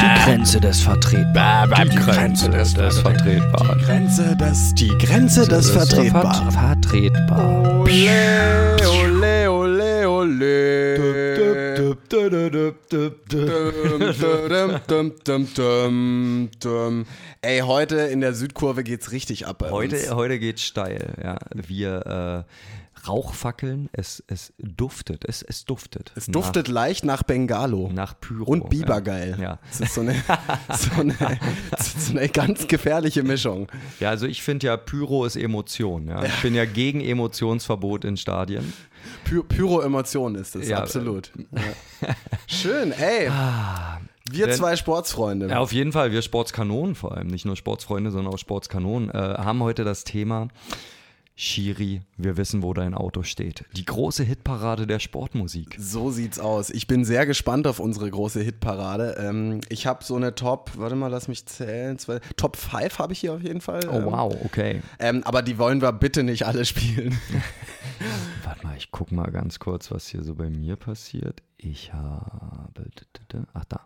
Die Grenze des Vertretbaren. Die Grenze des, des Vertretbaren. Grenze des, die Grenze des Vertretbaren. Vertretbar. Ole, ole, ole, ole. Ey, heute in der Südkurve geht's richtig ab bei uns. Heute, heute geht's steil. Ja, wir äh, Rauchfackeln. Es, es duftet. Es, es duftet. Es duftet leicht nach Bengalo. nach, nach Pyro. Und Bibergeil. Ja. Das ist so eine, so eine, so eine ganz gefährliche Mischung. Ja, also ich finde ja, Pyro ist Emotion. Ja. Ich bin ja gegen Emotionsverbot in Stadien. Py Pyro-Emotion ist es, Ja. absolut. Ja. Schön, ey. Wir Wenn- zwei Sportsfreunde. Ja, auf jeden Fall. Wir Sportskanonen vor allem, nicht nur Sportsfreunde, sondern auch Sportskanonen, äh, haben heute das Thema Shiri, wir wissen, wo dein Auto steht. Die große Hitparade der Sportmusik. So sieht's aus. Ich bin sehr gespannt auf unsere große Hitparade. Ähm, ich habe so eine Top, warte mal, lass mich zählen. Zwei, Top 5 habe ich hier auf jeden Fall. Oh Ähm, wow, okay. Ähm, aber die wollen wir bitte nicht alle spielen. Warte mal, ich guck mal ganz kurz, was hier so bei mir passiert. Ich habe. Ach, da.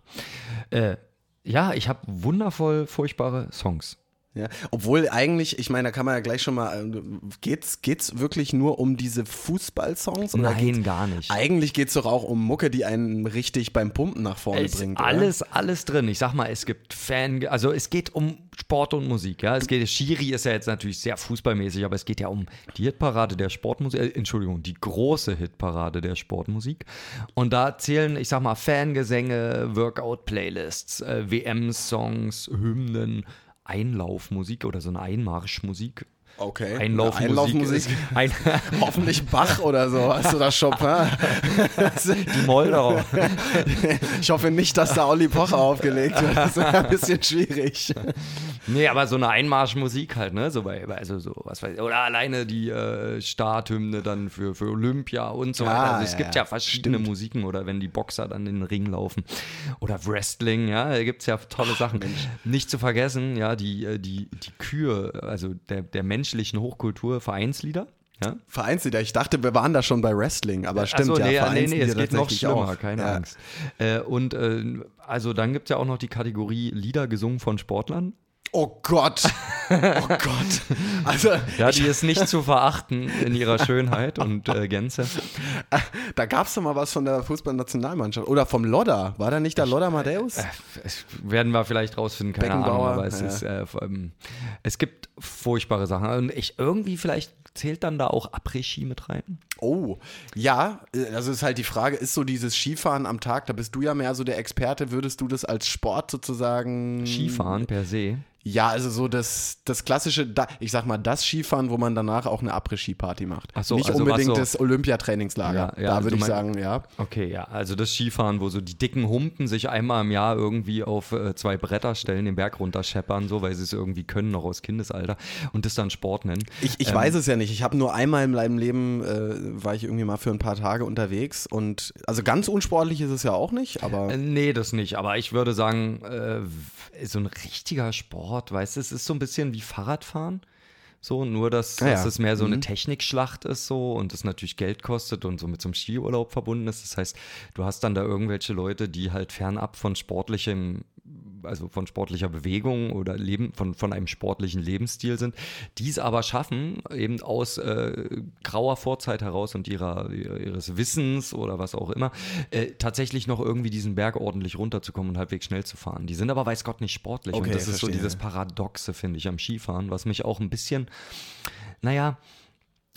Äh, ja, ich habe wundervoll furchtbare Songs. Ja, obwohl eigentlich, ich meine, da kann man ja gleich schon mal, äh, geht's, geht's wirklich nur um diese Fußballsongs? oder Nein, gar nicht. Eigentlich geht's doch auch um Mucke, die einen richtig beim Pumpen nach vorne Es bringt. oder? alles, alles drin. Ich sag mal, es gibt Fan, also es geht um Sport und Musik. Ja, es geht. Schiri ist ja jetzt natürlich sehr fußballmäßig, aber es geht ja um die Hitparade der Sportmusik. Äh, Entschuldigung, die große Hitparade der Sportmusik. Und da zählen, ich sag mal, Fangesänge, Workout-Playlists, äh, WM-Songs, Hymnen. Einlaufmusik oder so eine Einmarschmusik. Okay. Einlaufmusik. Einlaufmusik. Ein, Hoffentlich Bach oder so. Hast du da Chopin? die Moldau. Ich hoffe nicht, dass da Olli Pocher aufgelegt wird. Das wäre ein bisschen schwierig. Nee, aber so eine Einmarschmusik halt, ne? So bei, also so, was weiß ich, oder alleine die äh, Starthymne dann für, für Olympia und so weiter. Ah, Also es ja, gibt ja. ja verschiedene Musiken oder wenn die Boxer dann in den Ring laufen. Oder Wrestling, ja, da gibt es ja tolle Sachen. Nicht zu vergessen, ja, die, äh, die, die Kühe, also der, der menschlichen Hochkultur, Vereinslieder. Ja? Vereinslieder. Ich dachte, wir waren da schon bei Wrestling, aber stimmt Ach so, ja. nee, nee, nee, Vereinslieder es geht noch schlimmer, auch. keine ja. Angst. Äh, und äh, also dann gibt es ja auch noch die Kategorie Lieder gesungen von Sportlern. Oh Gott. Oh Gott. Also, Ja, die ist nicht zu verachten in ihrer Schönheit und äh, Gänze. da gab es doch mal was von der Fußballnationalmannschaft. Oder vom Lodder. War da nicht der Lodder Matthäus? Es werden wir vielleicht rausfinden, keine Ahnung, aber es, ja. ist, äh, allem- es gibt furchtbare Sachen. Und ich irgendwie vielleicht zählt dann da auch Après-Ski mit rein. Oh, ja, äh, also ist halt die Frage, ist so dieses Skifahren am Tag, da bist du ja mehr so der Experte, würdest du das als Sport sozusagen Skifahren per se. Ja, also so das, das klassische, ich sag mal, das Skifahren, wo man danach auch eine Après-Ski-Party macht. Ach so, Nicht also unbedingt so- das Olympiatrainingslager. Ja, ja, da also würde ich mein- sagen, ja. Okay, ja, also das Skifahren, wo so die dicken Humpen sich einmal im Jahr irgendwie auf äh, zwei Bretter stellen, den Berg runterscheppern, so, weil sie es irgendwie können, noch aus Kindesalter, und das dann Sport nennen. Ich, ich weiß es ja nicht. Ich habe nur einmal in meinem Leben, äh, war ich irgendwie mal für ein paar Tage unterwegs und also ganz unsportlich ist es ja auch nicht, aber Äh, Nee, das nicht. Aber ich würde sagen, äh, so ein richtiger Sport, weißt du, es ist so ein bisschen wie Fahrradfahren. So, nur dass, Ah ja. dass es mehr so eine Mhm. Technikschlacht ist so und es natürlich Geld kostet und so mit so einem Skiurlaub verbunden ist. Das heißt, du hast dann da irgendwelche Leute, die halt fernab von sportlichem, also von sportlicher Bewegung oder Leben, von, von einem sportlichen Lebensstil sind, die es aber schaffen, eben aus äh, grauer Vorzeit heraus und ihrer, ihres Wissens oder was auch immer, äh, tatsächlich noch irgendwie diesen Berg ordentlich runterzukommen und halbwegs schnell zu fahren. Die sind aber weiß Gott nicht sportlich. Okay, und das ist so verstehe. dieses Paradoxe, finde ich, am Skifahren, was mich auch ein bisschen, naja,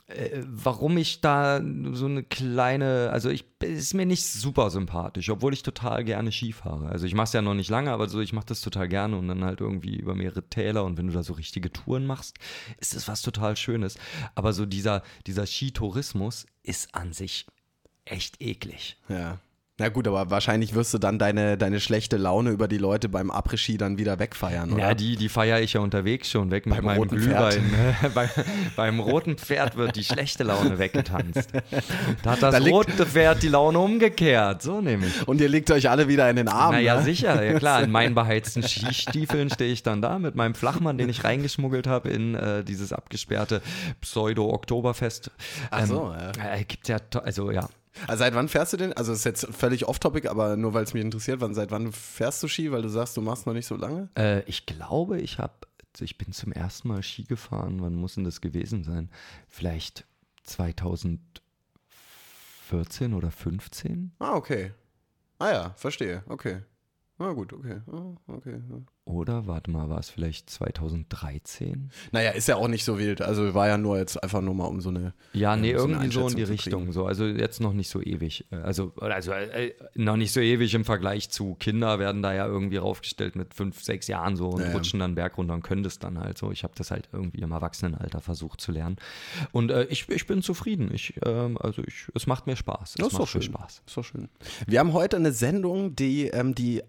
äh, warum ich da so eine kleine, also ich ist mir nicht super sympathisch, obwohl ich total gerne Ski fahre. Also ich mache es ja noch nicht lange, aber so ich mache das total gerne und dann halt irgendwie über mehrere Täler und wenn du da so richtige Touren machst, ist das was total Schönes. Aber so dieser dieser Skitourismus ist an sich echt eklig. ja. Na gut, aber wahrscheinlich wirst du dann deine, deine schlechte Laune über die Leute beim Après-Ski dann wieder wegfeiern, oder? Ja, die, die feiere ich ja unterwegs schon weg mit Beim meinem roten Glühwein. ne? Bei, beim roten Pferd wird die schlechte Laune weggetanzt. Da hat das Da rote Pferd die Laune umgekehrt. So nämlich. Und ihr liegt euch alle wieder in den Armen. Naja, ne? sicher, ja klar. In meinen beheizten Skistiefeln stehe ich dann da mit meinem Flachmann, den ich reingeschmuggelt habe in äh, dieses abgesperrte Pseudo-Oktoberfest. Ach so, ja. Äh, gibt ja, also ja, Also seit wann fährst du denn? Also das ist jetzt völlig off-topic, aber nur weil es mich interessiert, wann, seit wann fährst du Ski? Weil du sagst, du machst noch nicht so lange? Äh, ich glaube, ich habe, ich bin zum ersten Mal Ski gefahren. Wann muss denn das gewesen sein? Vielleicht 2014 oder 15? Ah, okay. Ah ja, verstehe. Okay. Na gut, okay. Ah, okay. Oder, warte mal, war es vielleicht 2013? Naja, ist ja auch nicht so wild. Also war ja nur jetzt einfach nur mal um so eine. Ja, nee, so eine irgendwie so in die Richtung. So. Also jetzt noch nicht so ewig. Äh, Also, also äh, noch nicht so ewig im Vergleich zu Kinder werden da ja irgendwie raufgestellt mit fünf, sechs Jahren so und Ja, ja. rutschen dann Berg runter und können das dann halt so. Ich habe das halt irgendwie im Erwachsenenalter versucht zu lernen. Und äh, ich, ich bin zufrieden. Ich, ähm, also ich, es macht mir Spaß. Es Das ist macht doch mir schön. Spaß. Ist doch schön. Wir haben heute eine Sendung, die, ähm, die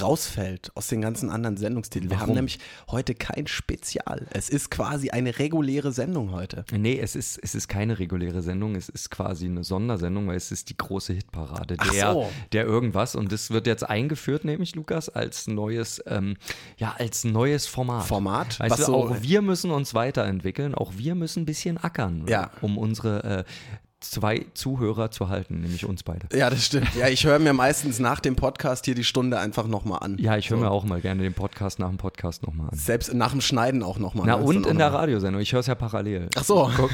rausfällt aus den ganzen anderen Sendungstiteln. Wir haben nämlich heute kein Spezial. Es ist quasi eine reguläre Sendung heute. Nee, es ist, es ist keine reguläre Sendung, es ist quasi eine Sondersendung, weil es ist die große Hitparade Ach der, so. der irgendwas. Und das wird jetzt eingeführt, nämlich Lukas, als neues, ähm, ja, als neues Format. Format, Weißt was du, so- auch wir müssen uns weiterentwickeln, auch wir müssen ein bisschen ackern, Ja. um unsere äh, zwei Zuhörer zu halten, nämlich uns beide. Ja, das stimmt. Ja, ich höre mir meistens nach dem Podcast hier die Stunde einfach nochmal an. Ja, ich höre mir auch mal gerne den Podcast nach dem Podcast nochmal an. Selbst nach dem Schneiden auch nochmal. Na und in der Radiosendung, ich höre es ja parallel. Ach so. Guck,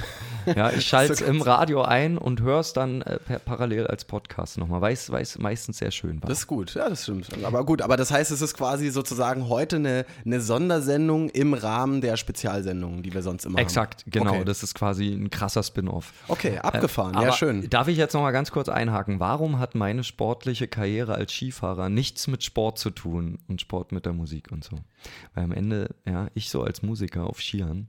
ja, ich schalte es So im Radio ein und höre es dann äh, per, parallel als Podcast nochmal, weil es weil es meistens sehr schön war. Das ist gut, ja, das stimmt. Aber gut, aber das heißt, es ist quasi sozusagen heute eine, eine Sondersendung im Rahmen der Spezialsendungen, die wir sonst immer Exakt, haben. genau. Okay, Das ist quasi ein krasser Spin-off. okay abgefahren, Aber ja, schön. Darf ich jetzt nochmal ganz kurz einhaken? Warum hat meine sportliche Karriere als Skifahrer nichts mit Sport zu tun und Sport mit der Musik und so? Weil am Ende, ja, ich so als Musiker auf Skiern,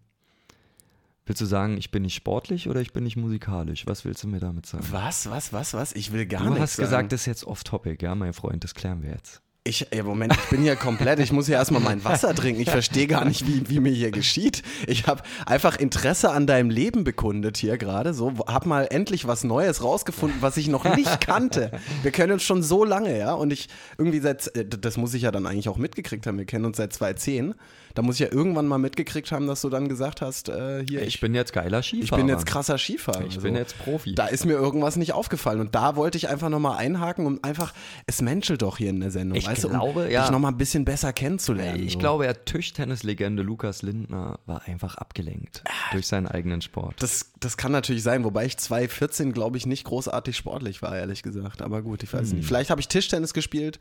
willst du sagen, ich bin nicht sportlich oder ich bin nicht musikalisch? Was willst du mir damit sagen? Was, was, was, was? Ich will gar Du nichts hast sagen. gesagt, das ist jetzt off-topic, ja, mein Freund, das klären wir jetzt. Ich, ey, Moment, ich bin hier komplett, ich muss hier erstmal mein Wasser trinken. Ich verstehe gar nicht, wie, wie mir hier geschieht. Ich habe einfach Interesse an deinem Leben bekundet hier gerade. So, hab mal endlich was Neues rausgefunden, was ich noch nicht kannte. Wir kennen uns schon so lange, ja. Und ich irgendwie seit, äh, das muss ich ja dann eigentlich auch mitgekriegt haben. Wir kennen uns seit 2010. Da muss ich ja irgendwann mal mitgekriegt haben, dass du dann gesagt hast, äh, hier, Ich bin jetzt geiler ich Skifahrer. bin jetzt krasser Skifahrer. Ich so. bin jetzt Profi. Da ist mir irgendwas nicht aufgefallen. Und da wollte ich einfach nochmal einhaken und einfach, es menschelt doch hier in der Sendung, Ich weißt du, glaube, um ja. dich nochmal ein bisschen besser kennenzulernen. Ich so. glaube, der Tischtennislegende Lukas Lindner war einfach abgelenkt durch seinen eigenen Sport. Das, das kann natürlich sein, wobei ich 2014, glaube ich, nicht großartig sportlich war, ehrlich gesagt. Aber gut, ich weiß Hm. nicht. Vielleicht habe ich Tischtennis gespielt,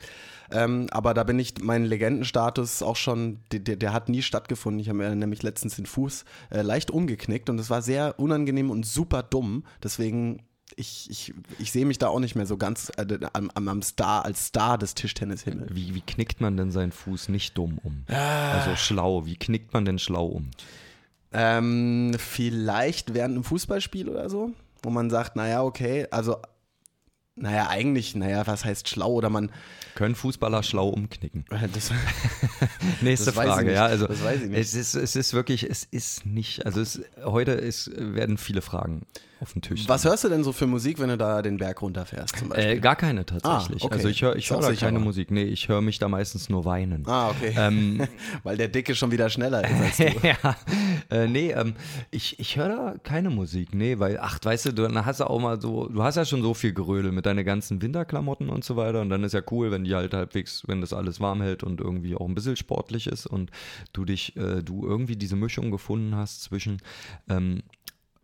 ähm, aber da bin ich, mein Legendenstatus auch schon, der, der, der hat nie stattgefunden. Ich habe mir nämlich letztens den Fuß äh, leicht umgeknickt und es war sehr unangenehm und super dumm. Deswegen, ich, ich, ich sehe mich da auch nicht mehr so ganz äh, am, am, Star, als Star des Tischtennishimmels. Wie, wie knickt man denn seinen Fuß nicht dumm um? Ah. Also schlau. Wie knickt man denn schlau um? Ähm, vielleicht während einem Fußballspiel oder so, wo man sagt, naja, okay, also, naja, eigentlich, naja, was heißt schlau oder man, Können Fußballer schlau umknicken? äh, das, Nächste Das Frage, ja. Also Das weiß ich nicht. Es ist, es ist wirklich, es ist nicht, also es, heute ist, werden viele Fragen auf dem Tisch. was hörst du denn so für Musik, wenn du da den Berg runterfährst zum Beispiel? Äh, gar keine tatsächlich. Ah, okay. Also ich höre ich hör da keine aber. Musik. Nee, ich höre mich da meistens nur weinen. ah, okay. Ähm, Weil der Dicke schon wieder schneller ist als du. ja, äh, nee, ähm, ich, ich höre da keine Musik, nee, weil, ach, weißt du, dann hast du auch mal so, du hast ja schon so viel Gerödel mit deinen ganzen Winterklamotten und so weiter und dann ist ja cool, wenn die halt halbwegs, wenn das alles warm hält und irgendwie auch ein bisschen sportlich ist und du dich, äh, du irgendwie diese Mischung gefunden hast zwischen ähm,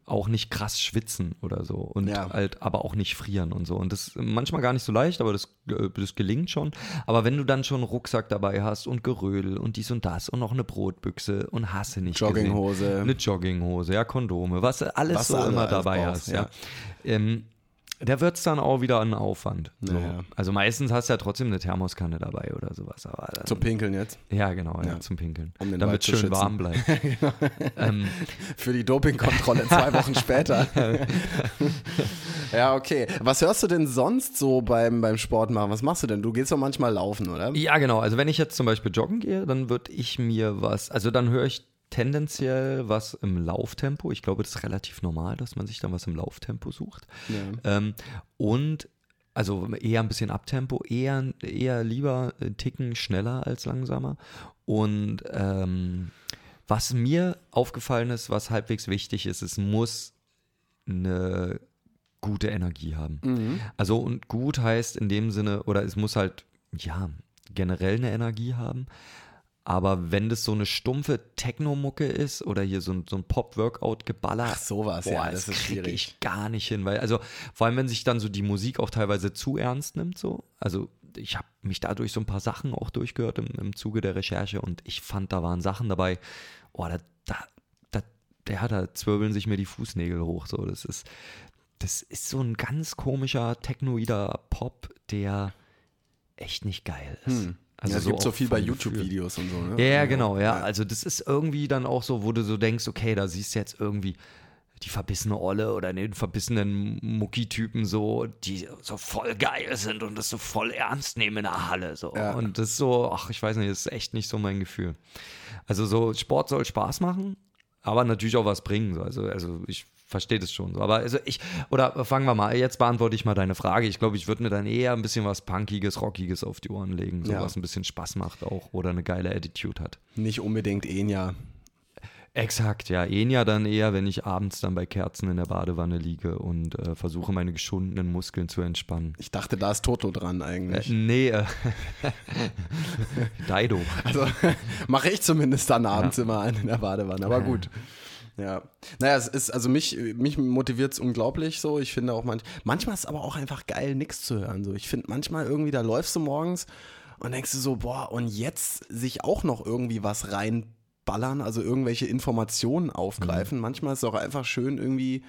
auch nicht krass schwitzen oder so und Ja. halt aber auch nicht frieren und so. Und das ist manchmal gar nicht so leicht, aber das, äh, das gelingt schon. Aber wenn du dann schon einen Rucksack dabei hast und Gerödel und dies und das und noch eine Brotbüchse und hasse nicht Jogginghose. gesehen, eine Jogginghose, ja Kondome, was du alles Was so alle immer dabei brauchst, hast, ja. Ähm, da wird es dann auch wieder ein Aufwand. So. Naja. Also meistens hast du ja trotzdem eine Thermoskanne dabei oder sowas. Aber dann, Zum Pinkeln jetzt. ja, genau, ja, Ja. zum Pinkeln. Um den damit zu schön schützen. warm bleibt. ähm, Für die Dopingkontrolle zwei Wochen später. ja, okay. Was hörst du denn sonst so beim, beim Sport machen? Was machst du denn? Du gehst doch manchmal laufen, oder? Ja, genau. Also wenn ich jetzt zum Beispiel joggen gehe, dann würde ich mir was, also dann höre ich tendenziell was im Lauftempo. Ich glaube, das ist relativ normal, dass man sich dann was im Lauftempo sucht. Ähm, und also eher ein bisschen Abtempo, eher, eher lieber einen Ticken schneller als langsamer. Und ähm, was mir aufgefallen ist, was halbwegs wichtig ist, es muss eine gute Energie haben. Mhm. Also und gut heißt in dem Sinne, oder es muss halt, ja, generell eine Energie haben. Aber wenn das so eine stumpfe Techno-Mucke ist oder hier so ein, so ein Pop-Workout-Geballer, Ach, sowas, boah, ja, das ist krieg schwierig. ich gar nicht hin. Weil, also vor allem, wenn sich dann so die Musik auch teilweise zu ernst nimmt, so. Also ich habe mich dadurch so ein paar Sachen auch durchgehört im, im Zuge der Recherche und ich fand, da waren Sachen dabei, oh, da, da, da, ja, da zwirbeln sich mir die Fußnägel hoch. So, das ist, das ist so ein ganz komischer technoider Pop, der echt nicht geil ist. Hm. Also ja, es gibt so viel bei. YouTube-Videos und so, ne? Ja, ja, genau, ja. Also das ist irgendwie dann auch so, wo du so denkst, okay, da siehst du jetzt irgendwie die verbissene Olle oder den verbissenen Mucki-Typen so, die so voll geil sind und das so voll ernst nehmen in der Halle. So. Ja. Und das ist so, ach, ich weiß nicht, das ist echt nicht so mein Gefühl. Also so, Sport soll Spaß machen, aber natürlich auch was bringen. So. Also, also ich verstehe das schon so. Aber also ich, oder fangen wir mal, jetzt beantworte ich mal deine Frage. Ich glaube, ich würde mir dann eher ein bisschen was Punkiges, Rockiges auf die Ohren legen, so Ja. was ein bisschen Spaß macht auch oder eine geile Attitude hat. Nicht unbedingt Enya. Exakt, ja. Enya dann eher, wenn ich abends dann bei Kerzen in der Badewanne liege und äh, versuche, meine geschundenen Muskeln zu entspannen. Ich dachte, da ist Toto dran Äh, eigentlich. nee, äh, Dido. Also mache ich zumindest dann abends immer einen in der Badewanne. Aber gut. Ja. Naja, es ist, also mich, mich motiviert es unglaublich so. Ich finde auch manch, manchmal ist es aber auch einfach geil, nichts zu hören. So. Ich finde manchmal irgendwie, da läufst du morgens und denkst du so, boah, und jetzt sich auch noch irgendwie was reinballern, also irgendwelche Informationen aufgreifen. Manchmal ist es auch einfach schön, irgendwie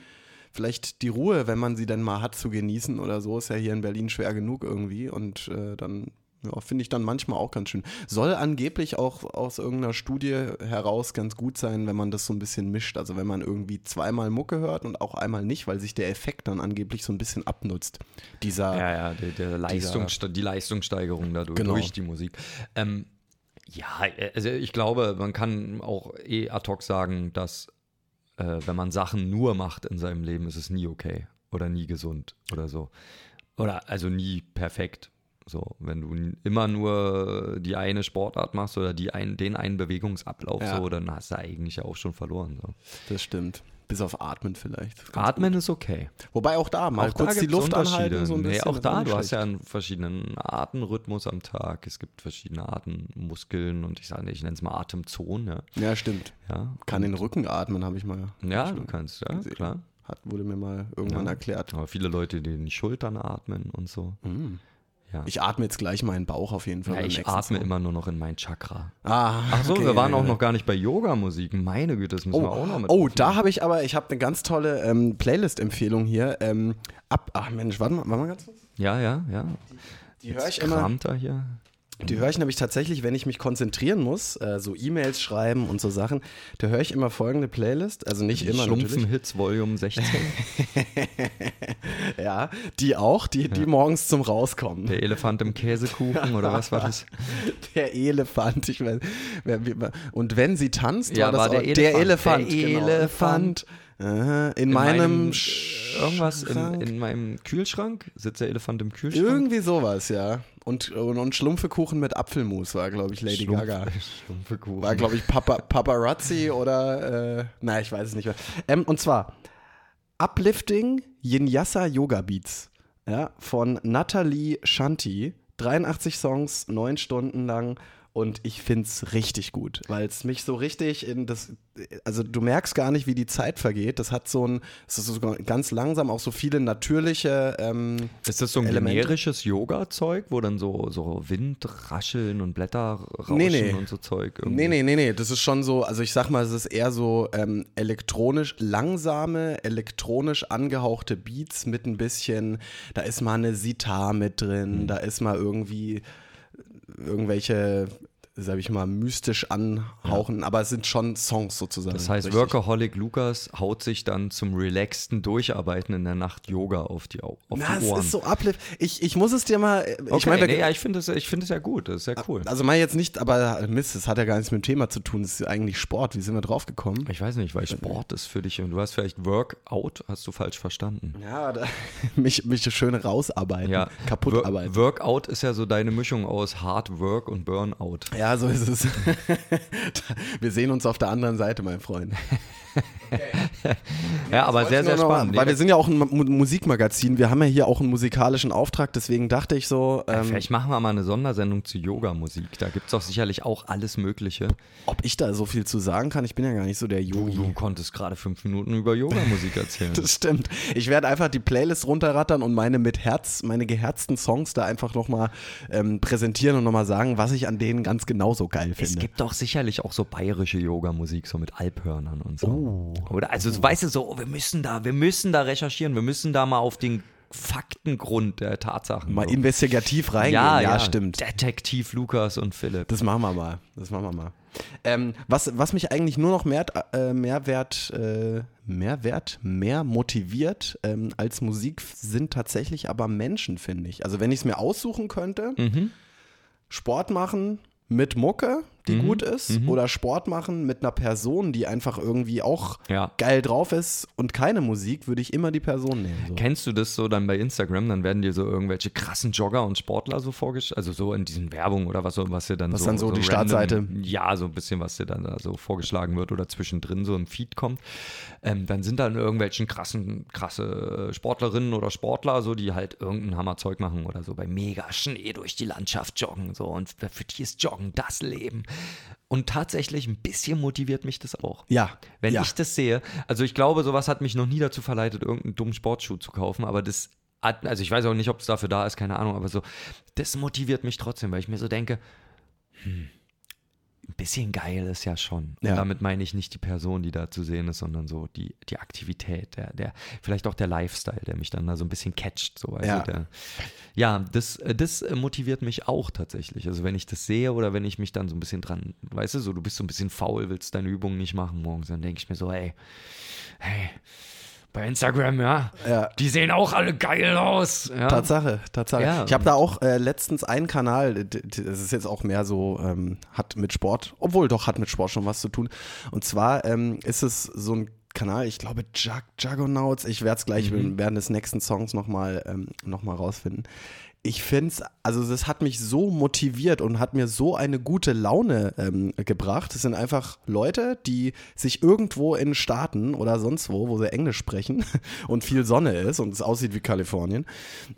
vielleicht die Ruhe, wenn man sie denn mal hat, zu genießen oder so. Ist ja hier in Berlin schwer genug irgendwie. Und äh, dann ja, finde ich dann manchmal auch ganz schön. Soll angeblich auch aus irgendeiner Studie heraus ganz gut sein, wenn man das so ein bisschen mischt. Also wenn man irgendwie zweimal Mucke hört und auch einmal nicht, weil sich der Effekt dann angeblich so ein bisschen abnutzt. Dieser, Ja, ja, der, der Leistungsste die Leistungssteigerung dadurch Genau. durch die Musik. Ähm, ja, also ich glaube, man kann auch eh ad hoc sagen, dass äh, wenn man Sachen nur macht in seinem Leben, ist es nie okay oder nie gesund oder so. Oder also nie perfekt. So, wenn du immer nur die eine Sportart machst oder die ein, den einen Bewegungsablauf, Ja. so, dann hast du eigentlich ja auch schon verloren. So. das stimmt. Bis auf Atmen vielleicht. Atmen ist okay. Wobei auch da mal auch kurz da die Luft anhalten. So ein nee, auch da, du hast ja einen verschiedenen Atemrhythmus am Tag. Es gibt verschiedene Artenmuskeln und ich sage nicht, ich nenne es mal Atemzone. Ja, stimmt. Ja, Kann den Rücken atmen, habe ich mal. ja du kannst, ja, gesehen. klar. Hat, wurde mir mal irgendwann Ja. erklärt. Aber viele Leute, die die Schultern atmen und so. Ja, Ich atme jetzt gleich meinen Bauch auf jeden Fall. ja ich atme Song. immer nur noch in mein Chakra. Ah, Ach so, okay, wir waren auch noch gar nicht bei Yoga-Musik. Meine Güte, das müssen wir auch noch Oh, mit. oh da habe ich aber, ich habe eine ganz tolle ähm, Playlist-Empfehlung hier. Ähm, ab, ach Mensch, warte mal, warte mal ganz kurz. Ja, ja, ja. Die höre ich immer. Kramt er hier. Die höre ich nämlich tatsächlich, wenn ich mich konzentrieren muss, äh, so E-Mails schreiben und so Sachen. Da höre ich immer folgende Playlist, also nicht immer natürlich. Schlumpfen-Hits Volume 16. Ja, die auch, die, die morgens zum Rauskommen. Der Elefant im Käsekuchen oder was war das? Der Elefant, ich weiß. Und wenn sie tanzt, Ja, war das war der auch, der Elefant. Elefant. Der genau. Elefant. Aha, in, In meinem, irgendwas in, in meinem Kühlschrank sitzt der Elefant im Kühlschrank. Irgendwie sowas, ja. Und, und, und Schlumpfekuchen mit Apfelmus war, glaube ich, Lady Schlumpf- Gaga. Schlumpfekuchen. War, glaube ich, Papa, Paparazzi oder, äh, nein, ich weiß es nicht mehr. Ähm, und zwar Uplifting Yinyasa Yoga Beats ja, von Nathalie Shanti. 83 Songs, neun Stunden lang. Und ich finde es richtig gut, weil es mich so richtig in das, also du merkst gar nicht, wie die Zeit vergeht. Das hat so ein, es ist so ganz langsam auch so viele natürliche, ähm, ist das so ein Elemente. generisches Yoga-Zeug, wo dann so, so Windrascheln und Blätter rauschen Nee, nee. und so Zeug? irgendwie? Nee, nee, nee, nee. Das ist schon so, also ich sag mal, es ist eher so ähm, elektronisch, langsame, elektronisch angehauchte Beats mit ein bisschen, da ist mal eine Sitar mit Mhm. drin, da ist mal irgendwie irgendwelche, sag ich mal, mystisch anhauchen, aber es sind schon Songs sozusagen. Das heißt, richtig. Workaholic Lukas haut sich dann zum relaxten Durcharbeiten in der Nacht Yoga auf die, Au- auf Na, die es Ohren. ist so uplift. Ich, ich muss es dir mal, ich okay, meine, wir- nee, ja, ich finde es ich find ja gut, das ist ja cool. also mal jetzt nicht, aber Mist, das hat ja gar nichts mit dem Thema zu tun, das ist ja eigentlich Sport. Wie sind wir drauf gekommen? Ich weiß nicht, weil Sport ist für dich und du hast vielleicht Workout, hast du falsch verstanden. Ja, da, mich, mich schön rausarbeiten, Ja, kaputt arbeiten. Workout ist ja so deine Mischung aus Hard Work und Burnout. Ja, Ja, so ist es. Wir sehen uns auf der anderen Seite, mein Freund. Ja, aber sehr, sehr spannend. Weil wir sind ja auch ein Mu- Musikmagazin. Wir haben ja hier auch einen musikalischen Auftrag. Deswegen dachte ich so, Ja, ähm, Vielleicht machen wir mal eine Sondersendung zu Yoga-Musik. Da gibt es doch sicherlich auch alles Mögliche. ob ich da so viel zu sagen kann. Ich bin ja gar nicht so der Du, Yogi. du konntest gerade fünf Minuten über Yoga-Musik erzählen. Das stimmt. Ich werde einfach die Playlist runterrattern und meine mit Herz, meine geherzten Songs da einfach nochmal ähm, präsentieren und nochmal sagen, was ich an denen ganz genauso geil Es finde. gibt doch sicherlich auch so bayerische Yoga-Musik, so mit Alphörnern und so. Oh. Oder also weißt du so, oh, wir müssen da, wir müssen da recherchieren, wir müssen da mal auf den Faktengrund der Tatsachen. Mal so. investigativ reingehen. ja, Ja, ja, stimmt. Detektiv Lukas und Philipp. Das machen wir mal. Das machen wir mal. Ähm, was, was mich eigentlich nur noch mehr, äh, Mehrwert, äh, Mehrwert, mehr motiviert ähm, als Musik sind tatsächlich aber Menschen, finde ich. Also wenn ich es mir aussuchen könnte, Mhm. Sport machen mit Mucke, die Mhm. gut ist, oder Sport machen mit einer Person, die einfach irgendwie auch Ja. geil drauf ist und keine Musik, würde ich immer die Person nehmen. So. Kennst du das so dann bei Instagram? Dann werden dir so irgendwelche krassen Jogger und Sportler so vorgestellt, also so in diesen Werbungen oder was, so- was dir dann Was so. dann so die random- Startseite? Ja, so ein bisschen, was dir dann da so vorgeschlagen wird oder zwischendrin so im Feed kommt. Ähm, dann sind dann irgendwelchen krassen, krasse Sportlerinnen oder Sportler, so die halt irgendein Hammerzeug machen oder so bei mega Schnee durch die Landschaft joggen. So und für die ist Joggen das Leben. Und tatsächlich ein bisschen motiviert mich das auch. Ja, Wenn ja. ich das sehe, also ich glaube, sowas hat mich noch nie dazu verleitet, irgendeinen dummen Sportschuh zu kaufen, aber das hat, also ich weiß auch nicht, ob es dafür da ist, keine Ahnung, aber so, das motiviert mich trotzdem, weil ich mir so denke, hm, bisschen geil ist ja schon. Ja. Und damit meine ich nicht die Person, die da zu sehen ist, sondern so die, die Aktivität, der, der, vielleicht auch der Lifestyle, der mich dann da so ein bisschen catcht. So, also Ja. der, ja, das, das motiviert mich auch tatsächlich. Also wenn ich das sehe oder wenn ich mich dann so ein bisschen dran, weißt du, so du bist so ein bisschen faul, willst deine Übungen nicht machen morgens, dann denke ich mir so, hey, hey, bei Instagram, ja, Ja. die sehen auch alle geil aus. Ja. Tatsache, Tatsache. Ja. Ich habe da auch äh, letztens einen Kanal, das ist jetzt auch mehr so, ähm, hat mit Sport, obwohl doch hat mit Sport schon was zu tun. Und zwar ähm, ist es so ein Kanal, ich glaube Jug Juggernauts, ich werde es gleich während des nächsten Songs nochmal ähm, noch mal rausfinden. Ich finde es, also das hat mich so motiviert und hat mir so eine gute Laune ähm, gebracht. Es sind einfach Leute, die sich irgendwo in Staaten oder sonst wo, wo sie Englisch sprechen und viel Sonne ist und es aussieht wie Kalifornien,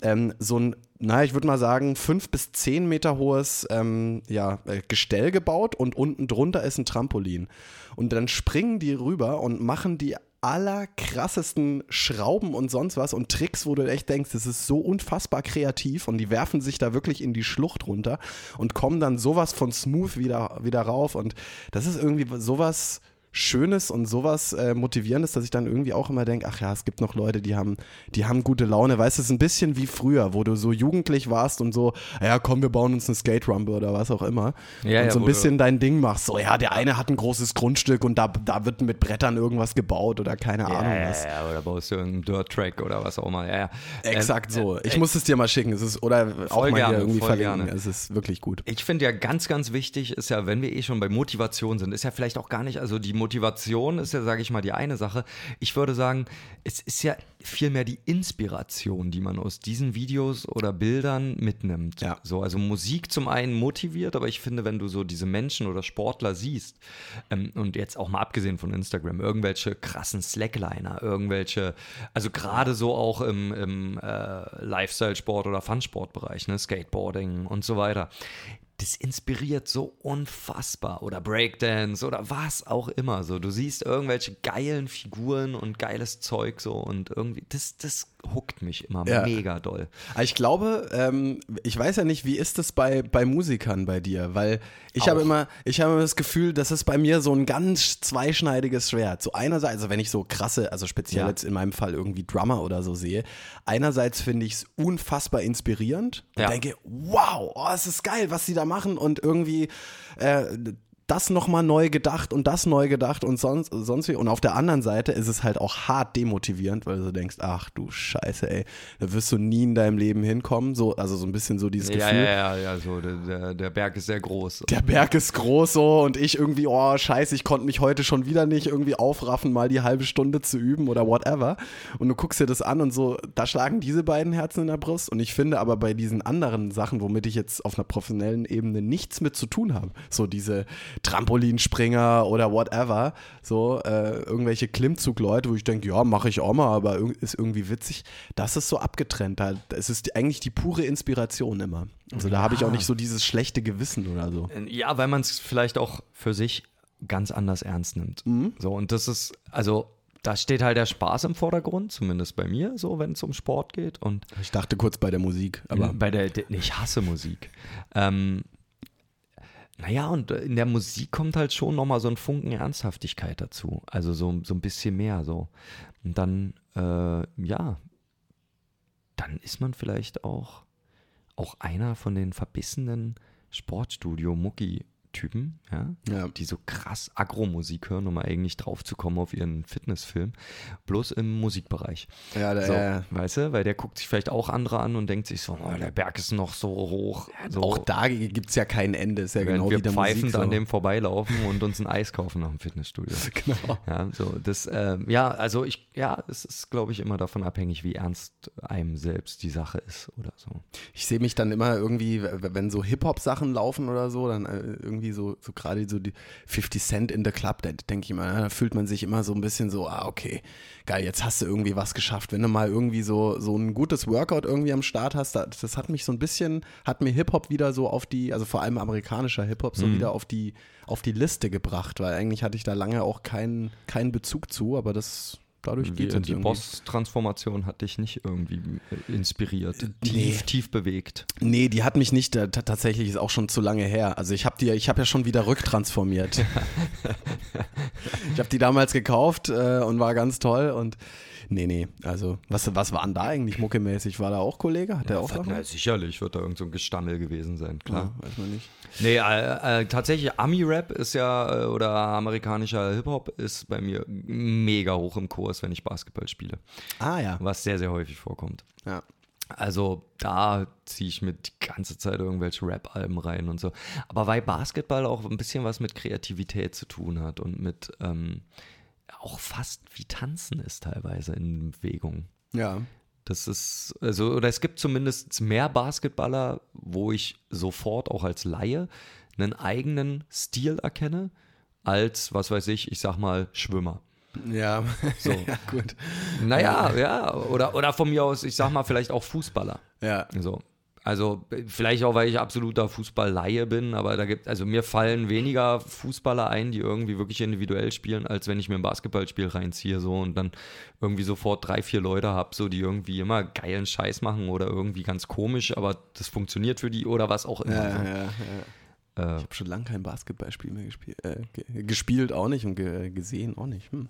ähm, so ein, naja, ich würde mal sagen, fünf bis zehn Meter hohes ähm, ja, äh, Gestell gebaut und unten drunter ist ein Trampolin. Und dann springen die rüber und machen die allerkrassesten Schrauben und sonst was und Tricks, wo du echt denkst, das ist so unfassbar kreativ und die werfen sich da wirklich in die Schlucht runter und kommen dann sowas von smooth wieder, wieder rauf und das ist irgendwie sowas Schönes und sowas äh, Motivierendes, dass ich dann irgendwie auch immer denke, ach ja, es gibt noch Leute, die haben, die haben gute Laune. Weißt du, es ist ein bisschen wie früher, wo du so jugendlich warst und so, ja komm, wir bauen uns eine Skate Rumble oder was auch immer. Ja, und ja, so ein bisschen dein Ding machst. So, ja, der eine hat ein großes Grundstück und da, da wird mit Brettern irgendwas gebaut oder keine Ahnung ja, was. ja, oder baust du einen Dirt-Track oder was auch immer. Ja, ja. Exakt Ähm, so. äh, Ich muss es dir mal schicken. Es ist, oder auch mal gerne, irgendwie verlinken. gerne. Es ist wirklich gut. Ich finde ja ganz, ganz wichtig ist ja, wenn wir eh schon bei Motivation sind, ist ja vielleicht auch gar nicht, also die Motivation ist ja, sage ich mal, die eine Sache. Ich würde sagen, es ist ja vielmehr die Inspiration, die man aus diesen Videos oder Bildern mitnimmt. Ja. So, also Musik zum einen motiviert, aber ich finde, wenn du so diese Menschen oder Sportler siehst, ähm, und jetzt auch mal abgesehen von Instagram, irgendwelche krassen Slackliner, irgendwelche, also gerade so auch im, im äh, Lifestyle-Sport oder Fun-Sport-Bereich, ne, Skateboarding und so weiter. Das inspiriert so unfassbar. Oder Breakdance oder was auch immer. So, du siehst irgendwelche geilen Figuren und geiles Zeug so und irgendwie, das, das huckt mich immer Ja. mega doll. Ich glaube, ähm, ich weiß ja nicht, wie ist es bei, bei Musikern bei dir? Weil ich Auch. habe immer, ich habe immer das Gefühl, das ist bei mir so ein ganz zweischneidiges Schwert. So einerseits, also wenn ich so krasse, also speziell Ja. jetzt in meinem Fall irgendwie Drummer oder so sehe, einerseits finde ich es unfassbar inspirierend und Ja. denke, wow, oh, es ist geil, was die da machen und irgendwie äh, das nochmal neu gedacht und das neu gedacht und sonst, sonst wie. Und auf der anderen Seite ist es halt auch hart demotivierend, weil du denkst, ach du Scheiße, ey, da wirst du nie in deinem Leben hinkommen. So, also so ein bisschen so dieses Ja, Gefühl. ja, ja, ja, so, der- der, der Berg ist sehr groß. Der Berg ist groß so und ich irgendwie, oh scheiße, ich konnte mich heute schon wieder nicht irgendwie aufraffen, mal die halbe Stunde zu üben oder whatever. Und du guckst dir das an und so, da schlagen diese beiden Herzen in der Brust. Und ich finde aber bei diesen anderen Sachen, womit ich jetzt auf einer professionellen Ebene nichts mit zu tun habe, so diese Trampolinspringer oder whatever, so äh, irgendwelche Klimmzugleute, wo ich denke, ja, mache ich auch mal, aber ist irgendwie witzig. Das ist so abgetrennt. Da- Es ist eigentlich die pure Inspiration immer. Also da habe ich auch nicht so dieses schlechte Gewissen oder so. Ja, weil man es vielleicht auch für sich ganz anders ernst nimmt. Mhm. So, und das ist, also, da steht halt der Spaß im Vordergrund, zumindest bei mir, so, wenn es um Sport geht. Und Ich dachte kurz bei der Musik, aber bei der ich hasse Musik. Ähm, naja, und in der Musik kommt halt schon nochmal so ein Funken Ernsthaftigkeit dazu. Also so, so ein bisschen mehr so. Und dann, äh, ja, dann ist man vielleicht auch, auch einer von den verbissenen Sportstudio-Mucki-Typen, ja, Ja. die so krass Agro-Musik hören, um eigentlich drauf zu kommen auf ihren Fitnessfilm, bloß im Musikbereich. ja, der, So, äh, weißt du, weil der guckt sich vielleicht auch andere an und denkt sich so, oh, der Berg ist noch so hoch. So, auch da gibt es ja kein Ende, ist ja genau wir wie der pfeifend Musik. So. an dem vorbeilaufen und uns ein Eis kaufen nach dem Fitnessstudio. genau. Ja, so, das, ähm, ja, also ich, ja, es ist, glaube ich, immer davon abhängig, wie ernst einem selbst die Sache ist oder so. Ich sehe mich dann immer irgendwie, wenn so Hip-Hop-Sachen laufen oder so, dann äh, irgendwie so, so gerade so die 50 Cent in the Club, da denke ich immer, ja, da fühlt man sich immer so ein bisschen so, ah, okay, geil, jetzt hast du irgendwie was geschafft. Wenn du mal irgendwie so, so ein gutes Workout irgendwie am Start hast, da- das hat mich so ein bisschen, hat mir Hip-Hop wieder so auf die, also vor allem amerikanischer Hip-Hop, so wieder auf die, auf die Liste gebracht, weil eigentlich hatte ich da lange auch keinen, keinen Bezug zu, aber das, dadurch Die, geht es die. Boss-Transformation hat dich nicht irgendwie äh, inspiriert, Nee. tief, tief bewegt. Nee, die hat mich nicht, äh, ta- tatsächlich ist auch schon zu lange her. Also ich habe die, ich habe ja schon wieder rücktransformiert. ich habe die damals gekauft äh, und war ganz toll und nee, nee, also was, was war denn da eigentlich muckemäßig? War da auch Kollege? Hat der auch Na, davon? sicherlich wird da irgend so ein Gestammel gewesen sein, klar. Ja, weiß man nicht. Nee, äh, äh, tatsächlich Ami-Rap ist ja, äh, oder amerikanischer Hip-Hop ist bei mir mega hoch im Kurs, wenn ich Basketball spiele. Ah ja. Was sehr, sehr häufig vorkommt. ja. Also da ziehe ich mir die ganze Zeit irgendwelche Rap-Alben rein und so. Aber weil Basketball auch ein bisschen was mit Kreativität zu tun hat und mit ähm, auch fast wie Tanzen ist teilweise in Bewegung. Ja. Das ist, also, oder es gibt zumindest mehr Basketballer, wo ich sofort auch als Laie einen eigenen Stil erkenne, als, was weiß ich, ich sag mal, Schwimmer. Ja. So. ja, gut. Naja, ja, oder, oder von mir aus, ich sag mal, vielleicht auch Fußballer. Ja. So. Also vielleicht auch, weil ich absoluter Fußballleihe bin, aber da gibt, also mir fallen weniger Fußballer ein, die irgendwie wirklich individuell spielen, als wenn ich mir ein Basketballspiel reinziehe so und dann irgendwie sofort drei, vier Leute habe, so die irgendwie immer geilen Scheiß machen oder irgendwie ganz komisch, aber das funktioniert für die oder was auch immer. Ja, so. ja, ja. Äh, Ich habe schon lange kein Basketballspiel mehr gespielt. Äh, ge gespielt auch nicht und ge gesehen auch nicht. Hm.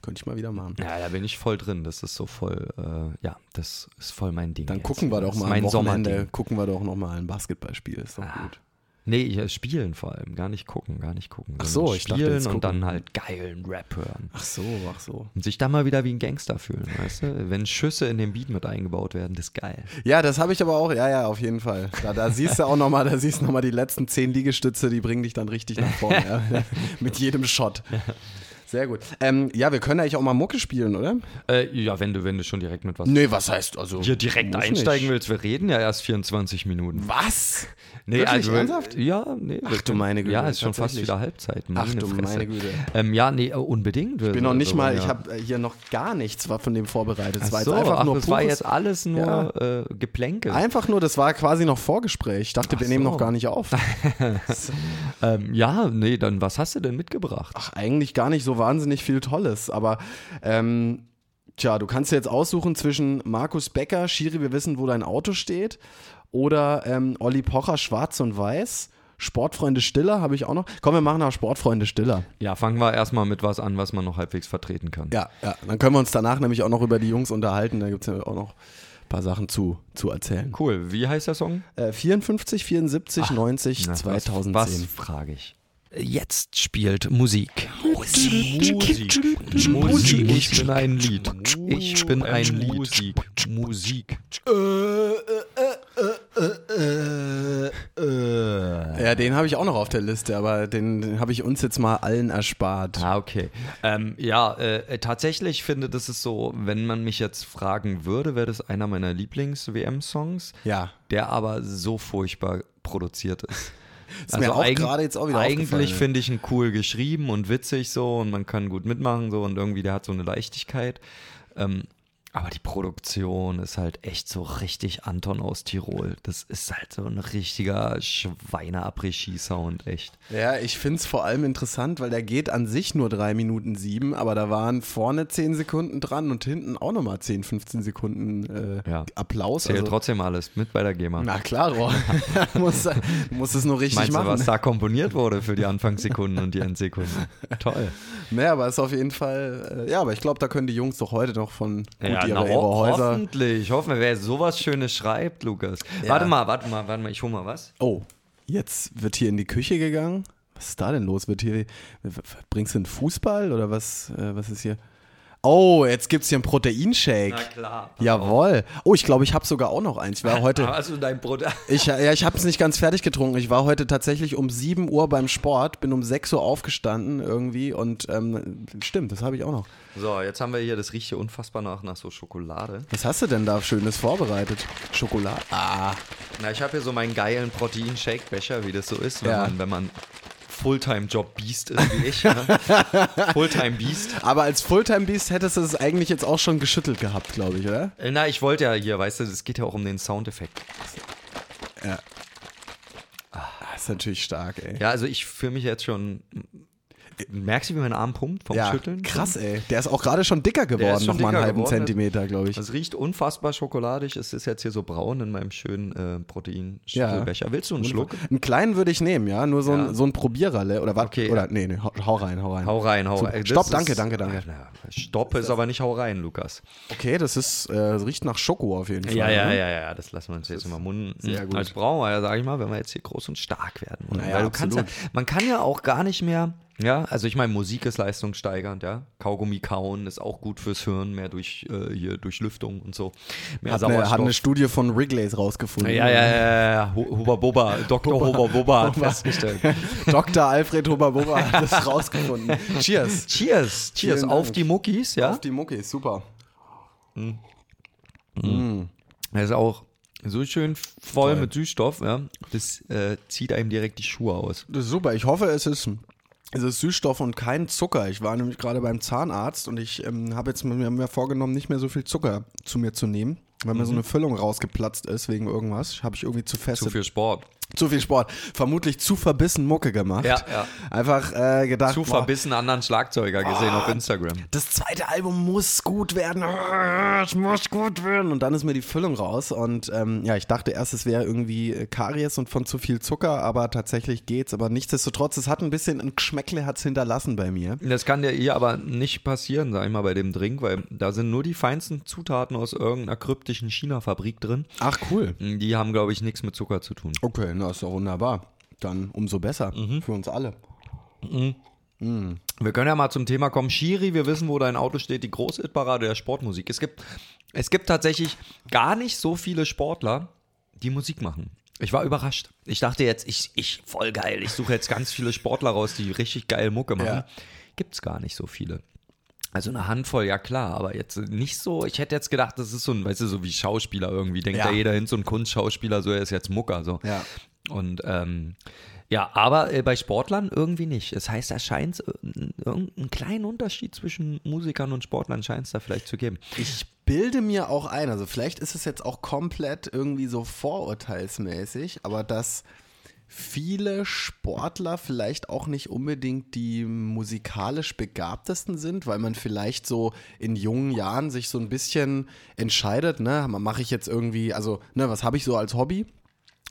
Könnte ich mal wieder machen. ja, da bin ich voll drin. Das ist so voll, äh, ja, das ist voll mein Ding. Dann jetzt. gucken wir doch mal mein am Wochenende, gucken wir doch noch mal ein Basketballspiel. Ist doch Ah. gut. Nee, ich, äh, spielen vor allem, gar nicht gucken, gar nicht gucken. Ach so, ich dachte spielen jetzt und gucken. dann halt geilen Rap hören. Ach so, ach so. Und sich dann mal wieder wie ein Gangster fühlen, weißt du? Wenn Schüsse in den Beat mit eingebaut werden, das ist geil. Ja, das habe ich aber auch, ja, ja, auf jeden Fall. Da, da siehst du auch nochmal, da siehst du nochmal die letzten zehn Liegestütze, die bringen dich dann richtig nach vorne, ja. Mit jedem Shot. Sehr gut. Ähm, ja, wir können eigentlich auch mal Mucke spielen, oder? Äh, ja, wenn du, wenn du schon direkt mit was Nee, was heißt also? hier direkt einsteigen nicht. willst, wir reden ja erst 24 Minuten. Was? Nee, Wirklich, also ernsthaft? ja, nee. Ach du meine Güte, Ja, ist schon fast wieder Halbzeit. Ach Meine du Fresse. meine Güte. Ähm, ja, nee, äh, unbedingt. Ich bin noch nicht mal, ja. ich habe hier noch gar nichts war von dem vorbereitet. Es Ach war so, jetzt einfach ach, nur das war jetzt alles nur Ja. äh, Geplänkel. Einfach nur, das war quasi noch Vorgespräch. Ich dachte, Ach wir nehmen so. noch gar nicht auf. Ähm, ja, nee, dann was hast du denn mitgebracht? Ach, eigentlich gar nicht so wahnsinnig viel Tolles, aber ähm, tja, du kannst dir jetzt aussuchen zwischen Markus Becker, Schiri, wir wissen, wo dein Auto steht, oder ähm, Olli Pocher, Schwarz und Weiß. Sportfreunde Stiller habe ich auch noch. Komm, wir machen auch Sportfreunde Stiller. Ja, fangen wir erstmal mit was an, was man noch halbwegs vertreten kann. Ja, ja. Dann können wir uns danach nämlich auch noch über die Jungs unterhalten. Da gibt es ja auch noch ein paar Sachen zu, zu erzählen. Cool. Wie heißt der Song? Äh, 54, 74, 90, Na, 2010. Was, was frage ich? Jetzt spielt Musik. Musik. Musik. Ich bin ein Lied. Ich bin ein Lied. Musik. Musik. Ja, den habe ich auch noch auf der Liste, aber den, den habe ich uns jetzt mal allen erspart. Ah, okay. Ähm, ja, äh, tatsächlich finde, das ist so, wenn man mich jetzt fragen würde, wäre das einer meiner Lieblings-WM-Songs, Ja. der aber so furchtbar produziert ist. Ist mir auch gerade jetzt auch wieder Eigentlich finde ich ihn cool geschrieben und witzig so und man kann gut mitmachen so und irgendwie der hat so eine Leichtigkeit. Ähm, aber die Produktion ist halt echt so richtig Anton aus Tirol. Das ist halt so ein richtiger Schweine-Après-Ski-Sound, echt. Ja, ich finde es vor allem interessant, weil der geht an sich nur 3 Minuten 7, aber da waren vorne 10 Sekunden dran und hinten auch nochmal 10, 15 Sekunden äh, Ja. Applaus. Zählt Also, trotzdem alles mit bei der GEMA. na klar, Rohr. muss, muss es nur richtig Meinst du, machen. was da komponiert wurde für die Anfangssekunden und die Endsekunden? Toll. Naja, aber ist auf jeden Fall, äh, ja, aber ich glaube, da können die Jungs doch heute noch von gut Ja, na, ho Häuser. hoffentlich. Hoffen wir, wer sowas Schönes schreibt, Lukas. Ja. Warte mal, warte mal, warte mal, ich hol mal was. Oh, jetzt wird hier in die Küche gegangen. Was ist da denn los? Wird hier, bringst du einen Fußball oder was, äh, was ist hier? Oh, jetzt gibt es hier einen Proteinshake. klar. Jawohl. Oh, ich glaube, ich habe sogar auch noch eins. Ich war heute, Hast du dein Brot? ich, ja, ich habe es nicht ganz fertig getrunken. Ich war heute tatsächlich um 7 Uhr beim Sport, bin um 6 Uhr aufgestanden irgendwie und ähm, stimmt, das habe ich auch noch. So, jetzt haben wir hier, das riecht hier unfassbar nach, nach so Schokolade. Was hast du denn da Schönes vorbereitet? Schokolade? Ah, Na, ich habe hier so meinen geilen Protein-Shake-Becher, wie das so ist, wenn Ja. man, wenn man Fulltime-Job-Beast ist wie ich. Ne? Fulltime-Beast. aber als Fulltime-Beast hättest du es eigentlich jetzt auch schon geschüttelt gehabt, glaube ich, oder? Äh, Na, ich wollte ja hier, weißt du, es geht ja auch um den Soundeffekt. Ah, ist natürlich stark, ey. Ja, also ich fühle mich jetzt schon. Merkst du, wie mein Arm pumpt vom Ja, Schütteln? krass, ey. Der ist auch gerade schon dicker geworden, schon nochmal einen dicker halben geworden. Zentimeter, glaube ich. Es riecht unfassbar schokoladig. Es ist jetzt hier so braun in meinem schönen äh, Protein-Schüttelbecher. Willst du einen Schluck? Einen kleinen würde ich nehmen, ja. Nur so ein, Ja. so ein Probierralle. Oder was? Okay, Oder, ja. nee, nee, hau, hau rein, hau rein. Hau rein, hau Super. rein. Stopp, danke, danke, danke. Na, Stopp ist aber nicht hau rein, Lukas. Okay, das ist, äh, riecht nach Schoko auf jeden Fall. Ja, ja, ne? ja, ja, das lassen wir uns jetzt immer Mund. sehr gut. Als Brauer, sage ich mal, wenn wir jetzt hier groß und stark werden. Naja, ja, man kann ja auch gar nicht mehr, ja, also ich meine, Musik ist leistungssteigernd, ja. Kaugummi kauen ist auch gut fürs Hirn, mehr durch äh, hier durch Lüftung und so. Mehr Hat, eine, Sauerstoff. hat eine Studie von Wrigley's rausgefunden. ja, ja, ja, ja, Hu- Huba Boba, Dr. Huba Boba hat festgestellt. Dr. Alfred Huber-Bober hat das rausgefunden. Cheers. Cheers, cheers, Vielen auf Dank. die Muckis, ja. Auf die Muckis, super. Er ist auch so schön voll Toll. mit Süßstoff, ja. Das äh, zieht einem direkt die Schuhe aus. Das ist super. Ich hoffe, es ist, es ist Süßstoff und kein Zucker. Ich war nämlich gerade beim Zahnarzt und ich ähm, habe jetzt mir, mir vorgenommen, nicht mehr so viel Zucker zu mir zu nehmen, weil mir so eine Füllung rausgeplatzt ist wegen irgendwas. Habe ich irgendwie zu fest. Mhm. Zu viel Sport. Zu viel Sport. Vermutlich zu verbissen Mucke gemacht. Ja, ja. Einfach äh, gedacht. Zu boah, verbissen anderen Schlagzeuger gesehen auf Instagram. das zweite Album muss gut werden. Es muss gut werden. Und dann ist mir die Füllung raus. Und ähm, ja, ich dachte erst, es wäre irgendwie äh, Karies und von zu viel Zucker, aber tatsächlich geht's. Aber nichtsdestotrotz, es hat ein bisschen ein Geschmäckle hat's hinterlassen bei mir. Das kann dir hier aber nicht passieren, sag ich mal, bei dem Drink, weil da sind nur die feinsten Zutaten aus irgendeiner kryptischen China-Fabrik drin. Ach, cool. Die haben, glaube ich, nichts mit Zucker zu tun. Okay, na, ist doch wunderbar. Dann umso besser für uns alle. Wir können ja mal zum Thema kommen. Shiri, wir wissen, wo dein Auto steht, die große Hitparade der Sportmusik. Es gibt, es gibt tatsächlich gar nicht so viele Sportler, die Musik machen. Ich war überrascht. Ich dachte jetzt, ich, ich voll geil. Ich suche jetzt ganz viele Sportler raus, die richtig geil Mucke machen. Ja. Gibt's gar nicht so viele. Also eine Handvoll, ja klar, aber jetzt nicht so. Ich hätte jetzt gedacht, das ist so ein, weißt du, so wie Schauspieler irgendwie. Denkt Ja. ja jeder hin, so ein Kunstschauspieler, so er ist jetzt Mucker. So. Ja. Und ähm, ja, aber äh, bei Sportlern irgendwie nicht. Das heißt, da scheint es irgendeinen kleinen Unterschied zwischen Musikern und Sportlern scheint es da vielleicht zu geben. Ich bilde mir auch ein, also vielleicht ist es jetzt auch komplett irgendwie so vorurteilsmäßig, aber dass viele Sportler vielleicht auch nicht unbedingt die musikalisch begabtesten sind, weil man vielleicht so in jungen Jahren sich so ein bisschen entscheidet, ne, mache ich jetzt irgendwie, also, ne, was habe ich so als Hobby?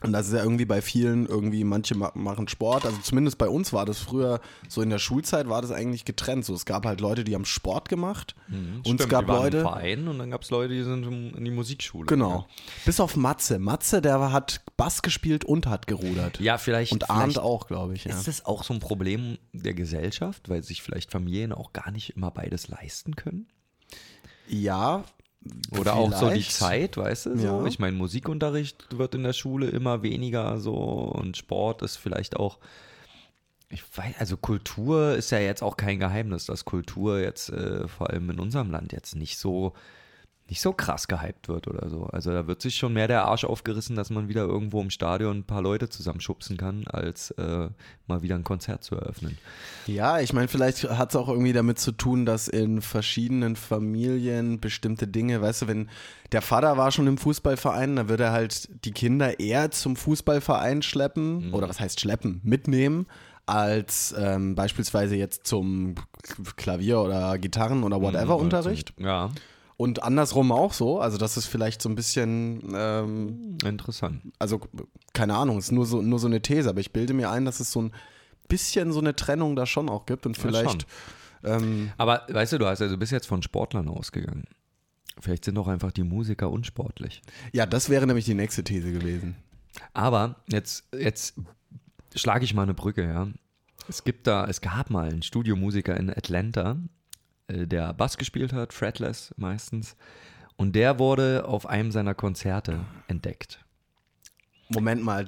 Und das ist ja irgendwie bei vielen irgendwie, manche ma- machen Sport. Also zumindest bei uns war das früher, so in der Schulzeit war das eigentlich getrennt. So, es gab halt Leute, die haben Sport gemacht und es Stimmt, gab die waren Leute. im Verein und dann gab es Leute, die sind in die Musikschule. Genau. Bis auf Matze. Matze, der hat Bass gespielt und hat gerudert. Ja, vielleicht. Und Arndt auch, glaube ich. Ja. Ist das auch so ein Problem der Gesellschaft, weil sich vielleicht Familien auch gar nicht immer beides leisten können? ja. Oder auch so die vielleicht. Zeit, weißt du? So? Ja. Ich meine, Musikunterricht wird in der Schule immer weniger so und Sport ist vielleicht auch. Ich weiß, also Kultur ist ja jetzt auch kein Geheimnis, dass Kultur jetzt äh, vor allem in unserem Land jetzt nicht so nicht so krass gehypt wird oder so. Also da wird sich schon mehr der Arsch aufgerissen, dass man wieder irgendwo im Stadion ein paar Leute zusammenschubsen kann, als äh, mal wieder ein Konzert zu eröffnen. Ja, ich meine, vielleicht hat es auch irgendwie damit zu tun, dass in verschiedenen Familien bestimmte Dinge, weißt du, wenn der Vater war schon im Fußballverein, dann wird er halt die Kinder eher zum Fußballverein schleppen, oder was heißt schleppen, mitnehmen, als ähm, beispielsweise jetzt zum Klavier- oder Gitarren- oder Whatever-Unterricht. Ja, Und andersrum auch so, also das ist vielleicht so ein bisschen, ähm, interessant. also keine Ahnung, ist nur so, nur so eine These, aber ich bilde mir ein, dass es so ein bisschen so eine Trennung da schon auch gibt und vielleicht ähm, Aber weißt du, du hast ja, du bist jetzt von Sportlern ausgegangen. Vielleicht sind doch einfach die Musiker unsportlich. Ja, das wäre nämlich die nächste These gewesen. Aber jetzt, jetzt schlage ich mal eine Brücke, ja. Es gibt da, es gab mal einen Studiomusiker in Atlanta, der Bass gespielt hat, fretless meistens. Und der wurde auf einem seiner Konzerte entdeckt. Moment mal,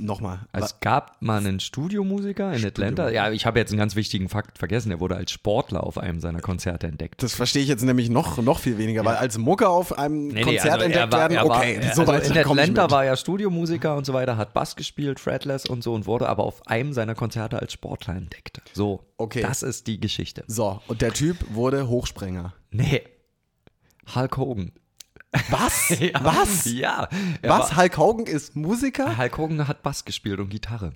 nochmal. Es gab mal einen Studiomusiker in Atlanta. Ja, ich habe jetzt einen ganz wichtigen Fakt vergessen. Er wurde als Sportler auf einem seiner Konzerte entdeckt. Das verstehe ich jetzt nämlich noch, noch viel weniger, weil als Mucke auf einem Konzert entdeckt werden, okay, er, so also weit in Atlanta war er Studiomusiker und so weiter, hat Bass gespielt, fretless und so und wurde aber auf einem seiner Konzerte als Sportler entdeckt. So, Okay. das ist die Geschichte. So, und der Typ wurde Hochsprenger. Nee, Hulk Hogan. Was? Ja. Was? Ja. Was? Hulk Hogan ist Musiker? Hulk Hogan hat Bass gespielt und Gitarre.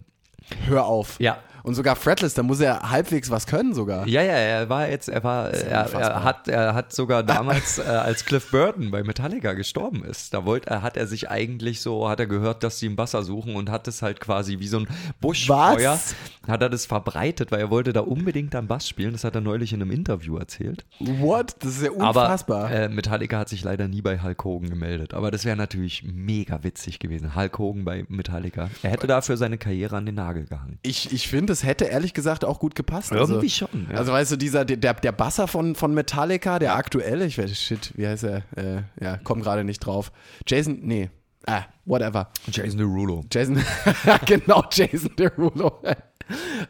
Hör auf. Ja. Und sogar Fretless, da muss er halbwegs was können sogar. Ja, ja, er war jetzt, er war, er, er, hat, er hat sogar damals, äh, als Cliff Burton bei Metallica gestorben ist, da wollte, er, hat er sich eigentlich so, hat er gehört, dass sie einen Basser suchen und hat es halt quasi wie so ein Buschfeuer, Was? hat er das verbreitet, weil er wollte da unbedingt am Bass spielen. Das hat er neulich in einem Interview erzählt. What? Das ist ja Aber unfassbar. äh, Metallica hat sich leider nie bei Hulk Hogan gemeldet. Aber das wäre natürlich mega witzig gewesen. Hulk Hogan bei Metallica. Er hätte dafür seine Karriere an den Nagel gehangen. Ich, ich finde, es hätte ehrlich gesagt auch gut gepasst. Irgendwie also, schon, ja. Also weißt du, dieser, der, der Basser von, von Metallica, der aktuelle, ich weiß, shit, wie heißt er? Äh, ja, komm gerade nicht drauf. Jason, nee, ah, whatever. Jason Derulo. Jason, genau, Jason Derulo.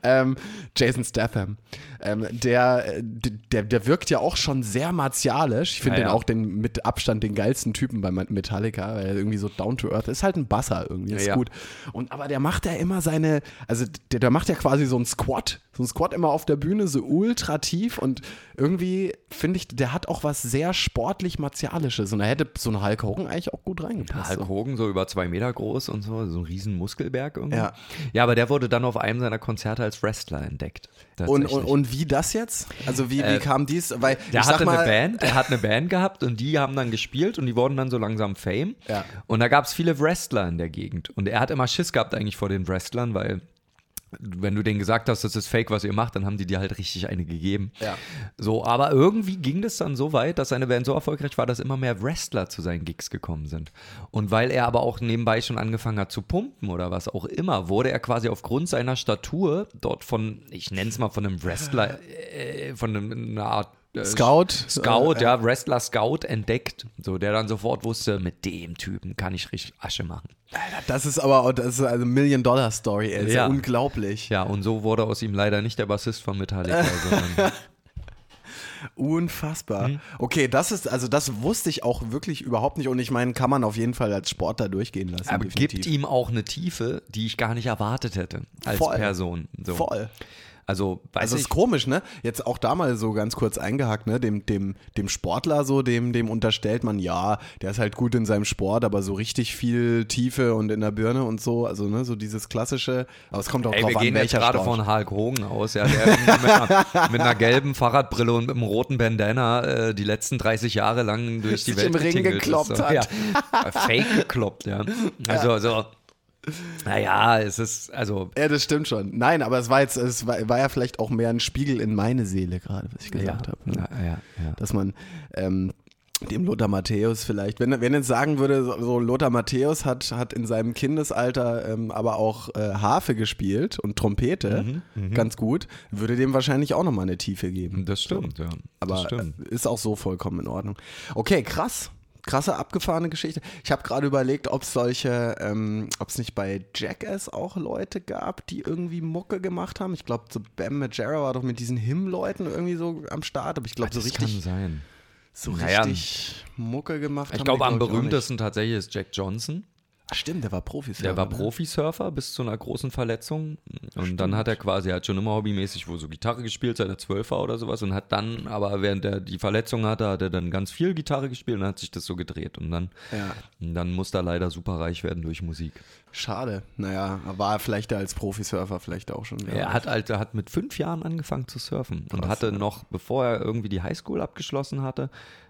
Ähm, Jason Statham. Ähm, der, der, der wirkt ja auch schon sehr martialisch. Ich finde Ja, den ja. auch den mit Abstand den geilsten Typen bei Metallica, weil er irgendwie so down to earth ist. Halt ein Basser irgendwie, ist Ja, gut. Und aber der macht ja immer seine, also der, der macht ja quasi so einen Squat, so einen Squat immer auf der Bühne, so ultra tief und irgendwie finde ich, der hat auch was sehr sportlich martialisches und da hätte so ein Hulk Hogan eigentlich auch gut reingepasst. Hulk so. Hogan so über zwei Meter groß und so, so ein riesen Muskelberg irgendwie. Ja. ja, aber der wurde dann auf einem seiner Konzerte als Wrestler entdeckt. Und, und, und wie das jetzt? Also wie, wie Äh, kam dies? Weil der hatte mal, eine Band, er hat eine Band gehabt und die haben dann gespielt und die wurden dann so langsam Fame. Ja. Und da gab es viele Wrestler in der Gegend. Und er hat immer Schiss gehabt eigentlich vor den Wrestlern, weil wenn du denen gesagt hast, das ist fake, was ihr macht, dann haben die dir halt richtig eine gegeben. Ja. So, aber irgendwie ging das dann so weit, dass seine Band so erfolgreich war, dass immer mehr Wrestler zu seinen Gigs gekommen sind. Und weil er aber auch nebenbei schon angefangen hat zu pumpen oder was auch immer, wurde er quasi aufgrund seiner Statur dort von, ich nenne es mal von einem Wrestler, äh, von einem, einer Art Scout. Scout, Äh, ja, Wrestler Scout entdeckt, so der dann sofort wusste, mit dem Typen kann ich richtig Asche machen. Das ist aber auch, das ist eine Million-Dollar-Story, ey. Ja Ja. unglaublich. Ja, und so wurde aus ihm leider nicht der Bassist von Metallica, sondern Unfassbar. Mhm. Okay, das ist, also das wusste ich auch wirklich überhaupt nicht und ich meine, kann man auf jeden Fall als Sportler durchgehen lassen. aber definitiv. gibt ihm auch eine Tiefe, die ich gar nicht erwartet hätte als Voll. Person. So. Voll. Also, weiß Also ich, ist komisch, ne? Jetzt auch da mal so ganz kurz eingehakt, ne? Dem, dem, dem Sportler so, dem, dem unterstellt man, ja, der ist halt gut in seinem Sport, aber so richtig viel Tiefe und in der Birne und so, also ne, so dieses klassische, aber es kommt auch Ey, drauf wir an, gehen jetzt welcher gerade Sport. von Hulk Hogan aus, ja, der mit, einer, mit einer gelben Fahrradbrille und mit einem roten Bandana äh, die letzten 30 Jahre lang durch die Welt im Ring gekloppt ist, so. hat. Ja, fake gekloppt, ja. Also, so, Naja, es ist, also, Ja, das stimmt schon. Nein, aber es war jetzt, es war, war ja vielleicht auch mehr ein Spiegel in meine Seele gerade, was ich gesagt habe. Ne? ja, ja, ja. Dass man ähm, dem Lothar Matthäus vielleicht, wenn, wenn jetzt sagen würde, so, so Lothar Matthäus hat, hat in seinem Kindesalter ähm, aber auch äh, Harfe gespielt und Trompete, Mhm, ganz gut, würde dem wahrscheinlich auch nochmal eine Tiefe geben. Das stimmt, ja. Aber das stimmt. äh, ist auch so vollkommen in Ordnung. Okay, krass. Krasse abgefahrene Geschichte. Ich habe gerade überlegt, ob es solche, ähm, ob es nicht bei Jackass auch Leute gab, die irgendwie Mucke gemacht haben. Ich glaube, so Bam Majera war doch mit diesen Him-Leuten irgendwie so am Start, aber ich glaube, so das richtig, kann sein. so Naja. richtig Mucke gemacht Ich glaube, am berühmtesten tatsächlich ist Jack Johnson. Stimmt, der war Profi. Der war Profisurfer bis zu einer großen Verletzung. Und dann hat er quasi, er hat schon immer hobbymäßig wohl so Gitarre gespielt, seit er zwölf war oder sowas. Und hat dann, aber während er die Verletzung hatte, hat er dann ganz viel Gitarre gespielt und hat sich das so gedreht. Und dann, Ja. dann musste er leider super reich werden durch Musik. Schade. Naja, war er vielleicht als Profisurfer vielleicht auch schon. Er hat, halt, er hat mit fünf Jahren angefangen zu surfen und Krass, hatte ja. noch, bevor er irgendwie die Highschool abgeschlossen hatte,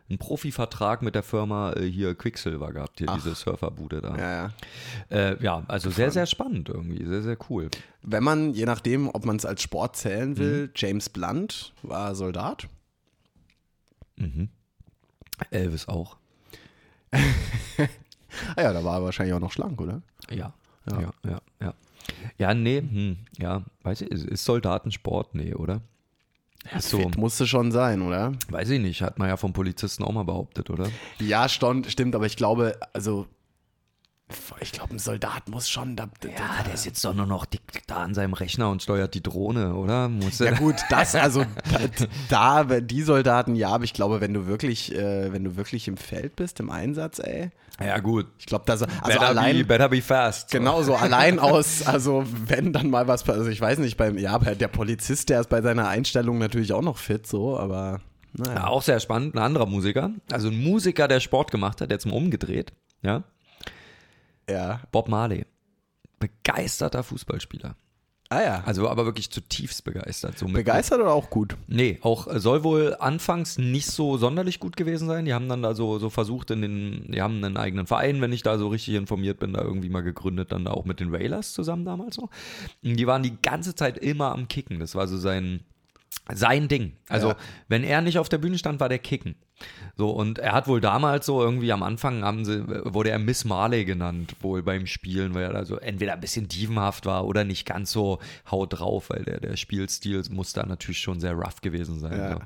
einen Profivertrag mit der Firma äh, hier Quicksilver gehabt, hier diese Surferbude da. ja, ja. Äh, ja, also sehr, sehr spannend irgendwie, sehr, sehr cool. Wenn man, je nachdem, ob man es als Sport zählen will, Mhm. James Blunt war Soldat. Elvis auch. Ah ja, da war er wahrscheinlich auch noch schlank, oder? Ja. Ja, ja, ja. Ja, ja nee, hm, ja, weiß ich, ist, ist Soldatensport? Nee, oder? Ist so, Fit musste schon sein, oder? weiß ich nicht, hat man ja vom Polizisten auch mal behauptet, oder? Ja, stimmt, aber ich glaube, also, ich glaube, ein Soldat muss schon da. Ja, der sitzt doch nur noch dick da an seinem Rechner und steuert die Drohne, oder? Muss Ja gut, das, also da, da, die Soldaten, ja, aber ich glaube, wenn du wirklich, äh, wenn du wirklich im Feld bist, im Einsatz, ey, ja gut. ich glaube, da so, also better, be, allein, better be fast. so. genau so, allein aus, also wenn dann mal was, also ich weiß nicht, beim, ja, bei der Polizist, der ist bei seiner Einstellung natürlich auch noch fit, so, aber, naja. Ja, auch sehr spannend, ein anderer Musiker. Also ein Musiker, der Sport gemacht hat, jetzt mal umgedreht. Ja, Ja. Bob Marley. Begeisterter Fußballspieler. Ah ja. Also aber wirklich zutiefst begeistert. So mit- Begeistert oder auch gut? Nee, auch äh, soll wohl anfangs nicht so sonderlich gut gewesen sein. Die haben dann da so, so versucht, in den, die haben einen eigenen Verein, wenn ich da so richtig informiert bin, da irgendwie mal gegründet, dann da auch mit den Railers zusammen damals noch. Die waren die ganze Zeit immer am Kicken. Das war so sein, sein Ding. Also, Ja. wenn er nicht auf der Bühne stand, war der Kicken. So, und er hat wohl damals so irgendwie am Anfang haben sie, wurde er Miss Marley genannt, wohl beim Spielen, weil er also entweder ein bisschen dievenhaft war oder nicht ganz so haut drauf, weil der, der Spielstil muss da natürlich schon sehr rough gewesen sein. Ja. So.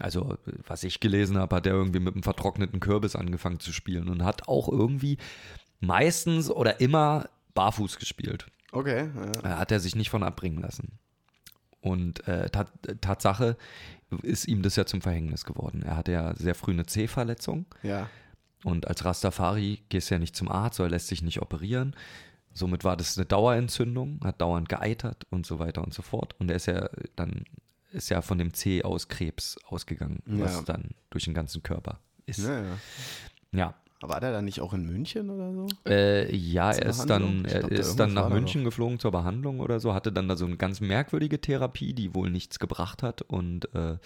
Also, was ich gelesen habe, hat er irgendwie mit einem vertrockneten Kürbis angefangen zu spielen und hat auch irgendwie meistens oder immer barfuß gespielt. Okay. Ja. Äh, hat er sich nicht von abbringen lassen. Und äh, Tat, Tatsache ist ihm das ja zum Verhängnis geworden. Er hatte ja sehr früh eine C-Verletzung ja. und als Rastafari gehst du ja nicht zum Arzt, oder lässt sich nicht operieren. Somit war das eine Dauerentzündung, hat dauernd geeitert und so weiter und so fort. Und er ist ja dann ist ja von dem C aus Krebs ausgegangen, was Ja. dann durch den ganzen Körper ist. ja, ja. Ja. War der dann nicht auch in München oder so? Äh, ja, er ist Behandlung? dann, er glaub, ist dann nach München geflogen zur Behandlung oder so, hatte dann da so eine ganz merkwürdige Therapie, die wohl nichts gebracht hat. Und äh,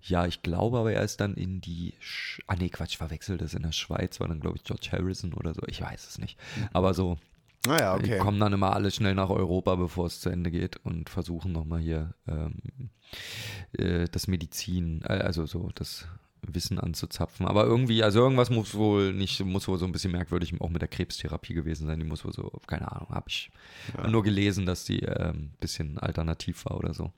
ja, ich glaube aber, er ist dann in die, Sch ah nee, Quatsch, verwechselt das in der Schweiz, war dann glaube ich George Harrison oder so, ich weiß es nicht. Aber so, Naja, die okay. kommen dann immer alle schnell nach Europa, bevor es zu Ende geht und versuchen nochmal hier ähm, äh, das Medizin, äh, also so das Wissen anzuzapfen. Aber irgendwie, also irgendwas muss wohl nicht, muss wohl so ein bisschen merkwürdig auch mit der Krebstherapie gewesen sein. Die muss wohl so, keine Ahnung, habe ich nur gelesen, dass die ein ähm, bisschen alternativ war oder so.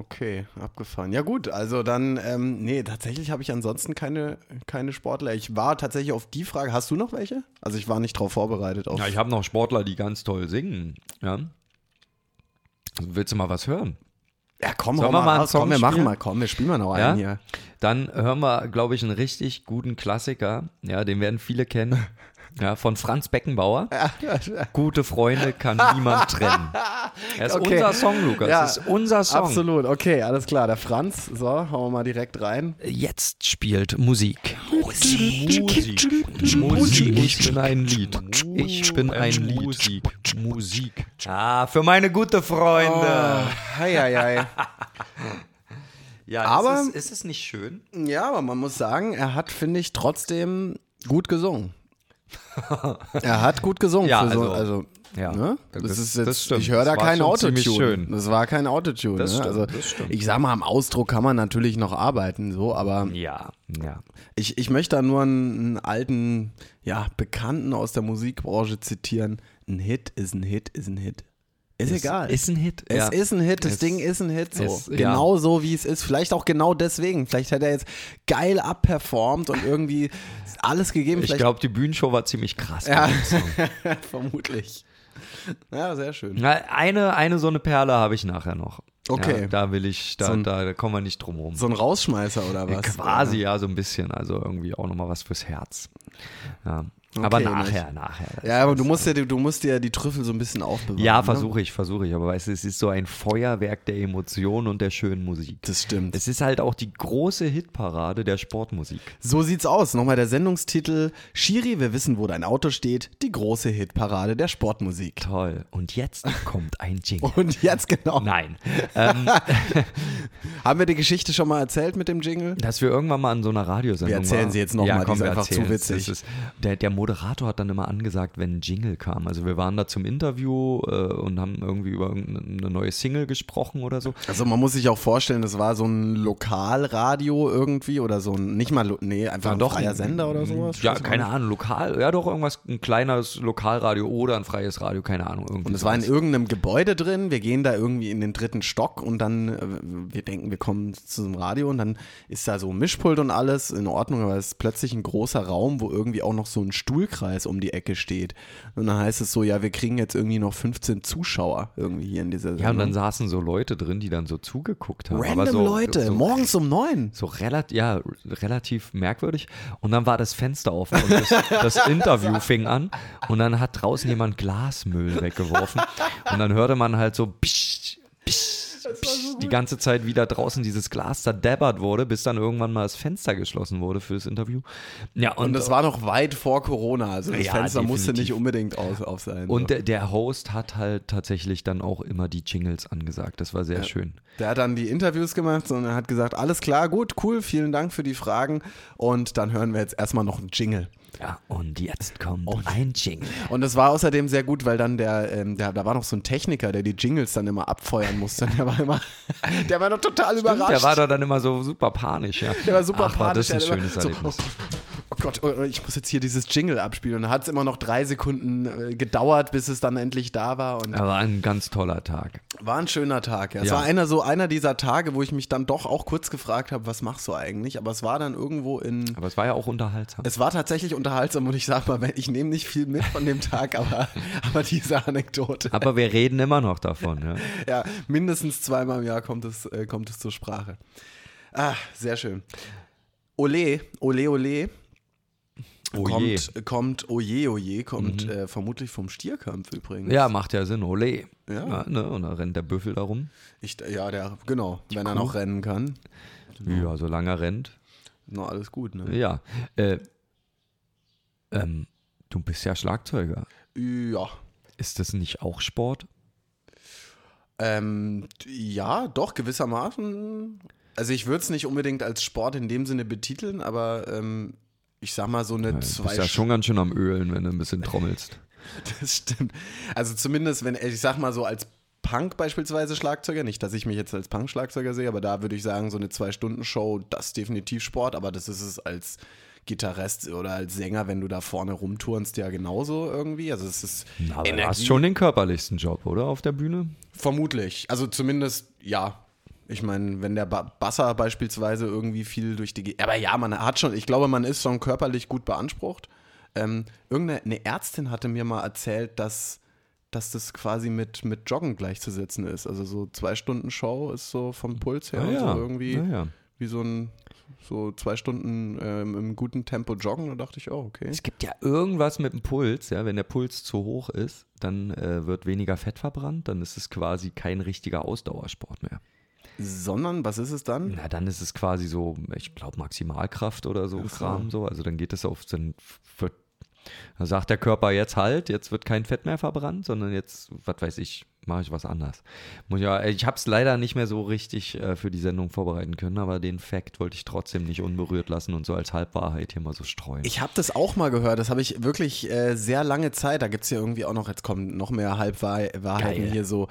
Okay, abgefahren. Ja gut, also dann, ähm, nee, tatsächlich habe ich ansonsten keine, keine Sportler. Ich war tatsächlich auf die Frage, hast du noch welche? Also ich war nicht drauf vorbereitet. Auf, Ja, ich habe noch Sportler, die ganz toll singen. Ja. Also willst du mal was hören? Ja komm, Sollen wir mal einen raus, komm, Song wir machen spielen? mal, komm, wir spielen mal noch Ja? einen hier. Dann hören wir, glaube ich, einen richtig guten Klassiker. Ja, den werden viele kennen. Ja, von Franz Beckenbauer. Gute Freunde kann niemand trennen. Das ist Okay. unser Song, Lukas. Ja, das ist unser Song. Absolut, okay, alles klar. Der Franz, so, hauen wir mal direkt rein. Jetzt spielt Musik. Musik. Musik. Ich bin ein Lied. Ich bin ein Lied. Musik. Musik. Ah, für meine gute Freunde. Hei, hei, hei. Ja, Aber- ist es, ist es nicht schön? Ja, aber man muss sagen, er hat, finde ich, trotzdem gut gesungen. Er hat gut gesungen. Ja, für so, also- also Ja, Ne? Das, das- ist das jetzt, stimmt. ich höre da Das kein Autotune. Das war kein Autotune. Das ne? also, das stimmt. Ich sag mal, am Ausdruck kann man natürlich noch arbeiten, so, aber Ja, ja. ich, ich möchte da nur einen, einen alten, ja, Bekannten aus der Musikbranche zitieren. Ein Hit ist ein Hit ist ein Hit. Ist, egal. Ist ein Hit. es ja. ist ein Hit, das Es- Ding ist ein Hit, so. ja. genau so, wie es ist. Vielleicht auch genau deswegen. Vielleicht hat er jetzt geil abperformt und irgendwie alles gegeben. Ich Vielleicht glaube, die Bühnenshow war ziemlich krass. Ja. vermutlich. Ja, sehr schön. Na, eine, eine so eine Perle habe ich nachher noch. Okay. Ja, da will ich, da, So ein- da, da kommen wir nicht drum rum. So ein Rausschmeißer oder was? Quasi, ja, so ein bisschen. Also irgendwie auch nochmal was fürs Herz. Ja. aber Okay, nachher, nachher. Ja, aber du musst ja, du musst dir die Trüffel so ein bisschen aufbewahren. Ja, ne? versuche ich, versuche ich. Aber weißt du, es ist so ein Feuerwerk der Emotionen und der schönen Musik. Das stimmt. Es ist halt auch die große Hitparade der Sportmusik. So sieht's aus. Nochmal der Sendungstitel: Shiri, wir wissen, wo dein Auto steht. Die große Hitparade der Sportmusik. Toll. Und jetzt kommt ein Jingle. Und jetzt genau. Nein. Ähm, Haben wir die Geschichte schon mal erzählt mit dem Jingle? dass wir irgendwann mal an so einer Radiosendung Wir erzählen waren. sie jetzt noch mal, die ist einfach zu witzig. Ist, der, der Moderator hat dann immer angesagt, wenn ein Jingle kam. Also wir waren da zum Interview äh, und haben irgendwie über irgendeine neue Single gesprochen oder so. Also man muss sich auch vorstellen, das war so ein Lokalradio irgendwie oder so ein, nicht mal, nee, einfach ein freier Sender oder sowas. Ja, keine. Ahnung, lokal, ja doch irgendwas, ein kleines Lokalradio oder ein freies Radio, keine Ahnung. Irgendwie Und es war in irgendeinem Gebäude drin. Wir gehen da irgendwie in den dritten Stock und dann, äh, wir denken, wir kommen zu einem Radio und dann ist da so ein Mischpult und alles in Ordnung, aber es ist plötzlich ein großer Raum, wo irgendwie auch noch so ein Stuhlkreis um die Ecke steht. Und dann heißt es so, ja, wir kriegen jetzt irgendwie noch 15 Zuschauer irgendwie hier in dieser Ja, und dann Sendung. saßen so Leute drin, die dann so zugeguckt haben. Random so, Leute, so, morgens um neun. So relativ, ja, relativ merkwürdig. Und dann war das Fenster offen und das, das Interview fing an und dann hat draußen jemand Glasmüll weggeworfen und dann hörte man halt so psch, psch, psch, die ganze Zeit wieder draußen dieses Glas zerdebbert wurde, bis dann irgendwann mal das Fenster geschlossen wurde für das Interview. Ja, und, Und das war noch weit vor Corona, also das Ja, Fenster musste definitiv. nicht unbedingt auf, auf sein. und so. der, der Host hat halt tatsächlich dann auch immer die Jingles angesagt. Das war sehr schön. Der hat dann die Interviews gemacht und er hat gesagt, alles klar, gut, cool, vielen Dank für die Fragen. Und dann hören wir jetzt erstmal noch einen Jingle. Ja, und jetzt kommt ein Jingle. Und es war außerdem sehr gut, weil dann der, ähm, der, da war noch so ein Techniker, der die Jingles dann immer abfeuern musste. Der war immer, der war noch total überrascht. Der war da dann immer so super panisch, ja. Der war super Ach, war panisch. das ein der hat immer schönes so, Erlebnis. oh Gott, oh, ich muss jetzt hier dieses Jingle abspielen. Und dann hat es immer noch drei Sekunden äh, gedauert, bis es dann endlich da war. Und Aber ein ganz toller Tag. war ein schöner Tag. Ja. Es Ja. war einer so einer dieser Tage, wo ich mich dann doch auch kurz gefragt habe, was machst du eigentlich? Aber es war dann irgendwo in. Aber es war ja auch unterhaltsam. Es war tatsächlich unterhaltsam und ich sag mal, ich nehme nicht viel mit von dem Tag, aber, aber diese Anekdote. Aber wir reden immer noch davon, ja. Ja, mindestens zweimal im Jahr kommt es, äh, kommt es zur Sprache. Ah, sehr schön. Ole, ole, ole. Oje. Kommt, kommt, oje, oje, kommt äh, vermutlich vom Stierkampf übrigens. Ja, macht ja Sinn, ole. Ja. ne? Und da rennt der Büffel da rum. Ich, ja, der, genau, wenn er noch rennen kann. Ja, solange er rennt. Noch alles gut, ne? Ja. Äh, ähm, du bist ja Schlagzeuger. Ja. Ist das nicht auch Sport? Ähm, ja, doch, gewissermaßen. Also ich würde es nicht unbedingt als Sport in dem Sinne betiteln, aber ähm, ich sag mal so eine Ja, du zwei bist ja schon ganz schön am Ölen, wenn du ein bisschen trommelst. Das stimmt. Also zumindest, wenn, ich sag mal so als Punk beispielsweise Schlagzeuger, nicht, dass ich mich jetzt als Punk-Schlagzeuger sehe, aber da würde ich sagen, so eine Zwei-Stunden-Show, das ist definitiv Sport, aber das ist es als Gitarrist oder als Sänger, wenn du da vorne rumturnst, ja genauso irgendwie. Also es ist Aber du hast schon den körperlichsten Job, oder? Auf der Bühne? vermutlich. Also zumindest, ja. Ich meine, wenn der ba Basser beispielsweise irgendwie viel durch die... Ge aber ja, man hat schon, ich glaube, man ist schon körperlich gut beansprucht. Ähm, irgendeine eine Ärztin hatte mir mal erzählt, dass, dass das quasi mit, mit Joggen gleichzusetzen ist. Also so zwei Stunden Show ist so vom Puls her Ah ja, so irgendwie ah ja. wie so ein so zwei Stunden ähm, im guten Tempo joggen. Da dachte ich, oh, okay. Es gibt ja irgendwas mit dem Puls, ja. Wenn der Puls zu hoch ist, dann äh, wird weniger Fett verbrannt, dann ist es quasi kein richtiger Ausdauersport mehr. Sondern, was ist es dann? Na, dann ist es quasi so, ich glaube, Maximalkraft oder so Ach so. Kram so. Also dann geht es auf den. Da sagt der Körper jetzt halt, jetzt wird kein Fett mehr verbrannt, sondern jetzt, was weiß ich, mache ich was anders. Muss ja, ich habe es leider nicht mehr so richtig äh, für die Sendung vorbereiten können, aber den Fakt wollte ich trotzdem nicht unberührt lassen und so als Halbwahrheit hier mal so streuen. Ich habe das auch mal gehört, das habe ich wirklich äh, sehr lange Zeit. Da gibt es ja irgendwie auch noch, jetzt kommen noch mehr Halbwahrheiten hier so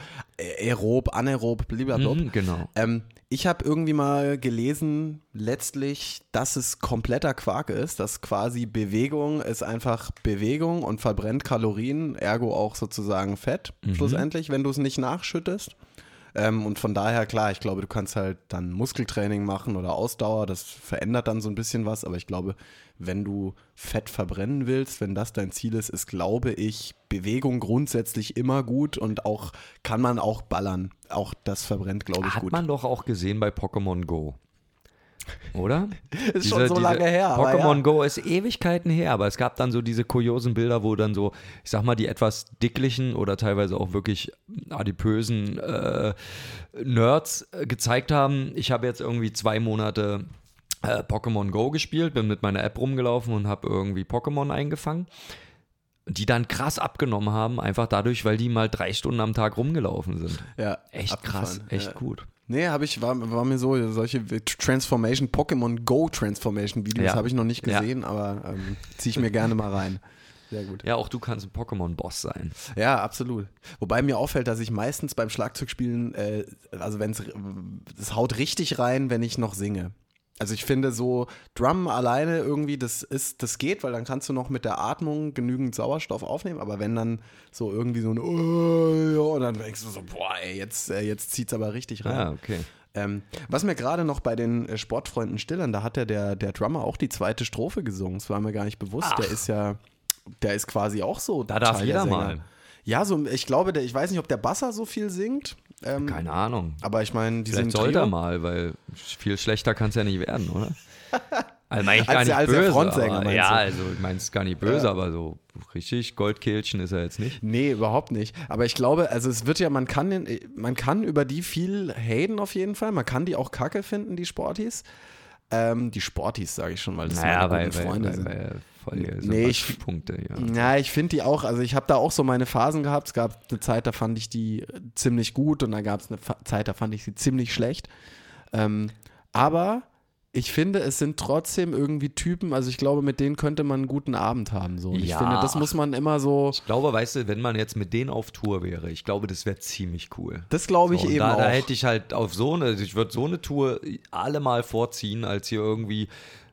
aerob, anaerob, blablabla. Mhm, genau. Ähm, ich habe irgendwie mal gelesen, letztlich, dass es kompletter Quark ist, dass quasi Bewegung ist einfach Bewegung und verbrennt Kalorien, ergo auch sozusagen Fett, schlussendlich, wenn du es nicht nachschüttest. Ähm, und von daher, klar, ich glaube, du kannst halt dann Muskeltraining machen oder Ausdauer, das verändert dann so ein bisschen was, aber ich glaube, wenn du Fett verbrennen willst, wenn das dein Ziel ist, ist, glaube ich, Bewegung grundsätzlich immer gut und auch kann man auch ballern. Auch das verbrennt, glaube ich, Hat gut. man doch auch gesehen bei Pokémon Go. Oder? Ist schon so lange her, Pokémon ja. Go ist Ewigkeiten her, aber es gab dann so diese kuriosen Bilder, wo dann so, ich sag mal, die etwas dicklichen oder teilweise auch wirklich adipösen äh, Nerds äh, gezeigt haben. Ich habe jetzt irgendwie zwei Monate äh, Pokémon Go gespielt, bin mit meiner App rumgelaufen und habe irgendwie Pokémon eingefangen. Die dann krass abgenommen haben, einfach dadurch, weil die mal drei Stunden am Tag rumgelaufen sind. Ja, Echt krass, abgefahren. echt ja. gut. Nee, habe ich, war, war mir so, solche Transformation, Pokémon Go Transformation Videos Ja. habe ich noch nicht Ja. gesehen, aber ähm, ziehe ich mir gerne mal rein. Sehr gut. Ja, auch du kannst ein Pokémon-Boss sein. Ja, absolut. Wobei mir auffällt, dass ich meistens beim Schlagzeugspielen, äh, also wenn es, das haut richtig rein, wenn ich noch singe. Also ich finde so Drum alleine irgendwie, das ist, das geht, weil dann kannst du noch mit der Atmung genügend Sauerstoff aufnehmen, aber wenn dann so irgendwie so ein oh, ja, und dann denkst du so, boah, ey, jetzt, äh, jetzt zieht's aber richtig rein. Ah, okay. Ähm, was mir gerade noch bei den äh, Sportfreunden stillern, da hat ja der, der Drummer auch die zweite Strophe gesungen. Das war mir gar nicht bewusst. Der ist ja, der ist quasi auch so. Da darf jeder mal. Ja, so, ich glaube, der, ich weiß nicht, ob der Basser so viel singt. Ähm, Keine Ahnung. aber ich meine, die Vielleicht sind sollte er Trio. mal, weil viel schlechter kann es ja nicht werden, oder? Also meine ich Als gar der- nicht als der böse. Frontsänger, aber, ja, also ich meine es gar nicht böse, aber so richtig Goldkehlchen ist er jetzt nicht. Nee, überhaupt nicht. Aber ich glaube, also es wird ja, man kann, man kann über die viel haten auf jeden Fall. Man kann die auch kacke finden, die Sportis. Ähm, die Sportis, sage ich schon, weil das Naja, meine guten weil, Freunde weil, sind. weil voll Nee, ich- Punkte, ja. Ja, ich finde die auch, also ich habe da auch so meine Phasen gehabt. Es gab eine Zeit, da fand ich die ziemlich gut und dann gab es eine Zeit, da fand ich sie ziemlich schlecht. Ähm, aber ich finde, es sind trotzdem irgendwie Typen, also ich glaube, mit denen könnte man einen guten Abend haben. So. Und ich Ja. finde, das muss man immer so, Ich glaube, weißt du, wenn man jetzt mit denen auf Tour wäre, ich glaube, das wäre ziemlich cool. das glaube ich So, eben da, auch. da hätte ich halt auf so eine, ich würde so eine Tour allemal vorziehen, als hier irgendwie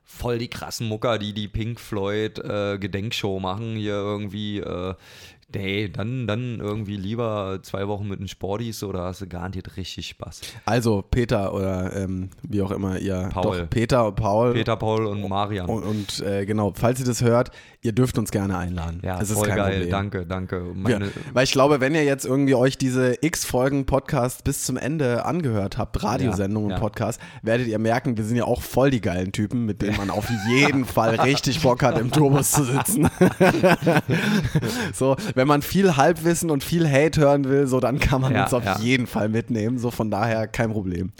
voll die krassen Mucker, die die Pink Floyd äh, Gedenkshow machen, hier irgendwie, äh, nee, dann, dann irgendwie lieber zwei Wochen mit den Sporties oder hast du garantiert richtig Spaß. also Peter oder ähm, wie auch immer ihr, Paul. doch, Peter und Paul. Peter, Paul und Marian. Und, und äh, genau, falls ihr das hört, ihr dürft uns gerne einladen. ja, das ist voll kein geil, Problem. danke, danke. Ja, Meine, weil ich glaube, wenn ihr jetzt irgendwie euch diese X-Folgen-Podcast bis zum Ende angehört habt, Radiosendungen Ja, und ja. Podcast, werdet ihr merken, wir sind ja auch voll die geilen Typen, mit denen man auf jeden Fall richtig Bock hat, im Turbus zu sitzen. so, wenn man viel Halbwissen und viel Hate hören will, so dann kann man Ja, uns auf ja. jeden Fall mitnehmen. So von daher kein Problem.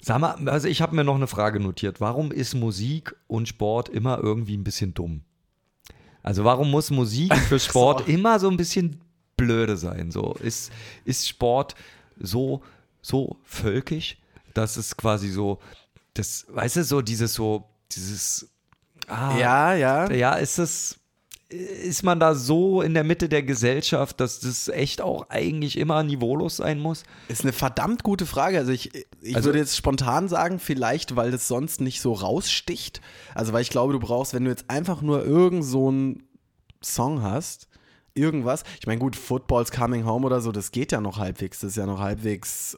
Sag mal, also ich habe mir noch eine Frage notiert. Warum ist Musik und Sport immer irgendwie ein bisschen dumm? Also warum muss Musik für Sport immer so ein bisschen blöde sein? So ist, ist Sport so so völkisch, dass es quasi so das, weißt du, so dieses so dieses ah, Ja, ja. ja, ist es ist man da so in der Mitte der Gesellschaft, dass das echt auch eigentlich immer niveaulos sein muss? Ist eine verdammt gute Frage. Also ich, ich Also- würde jetzt spontan sagen, vielleicht, weil das sonst nicht so raussticht. Also weil ich glaube, du brauchst, wenn du jetzt einfach nur irgend so einen Song hast, irgendwas. Ich meine, gut, Football's Coming Home oder so, das geht ja noch halbwegs. Das ist ja noch halbwegs.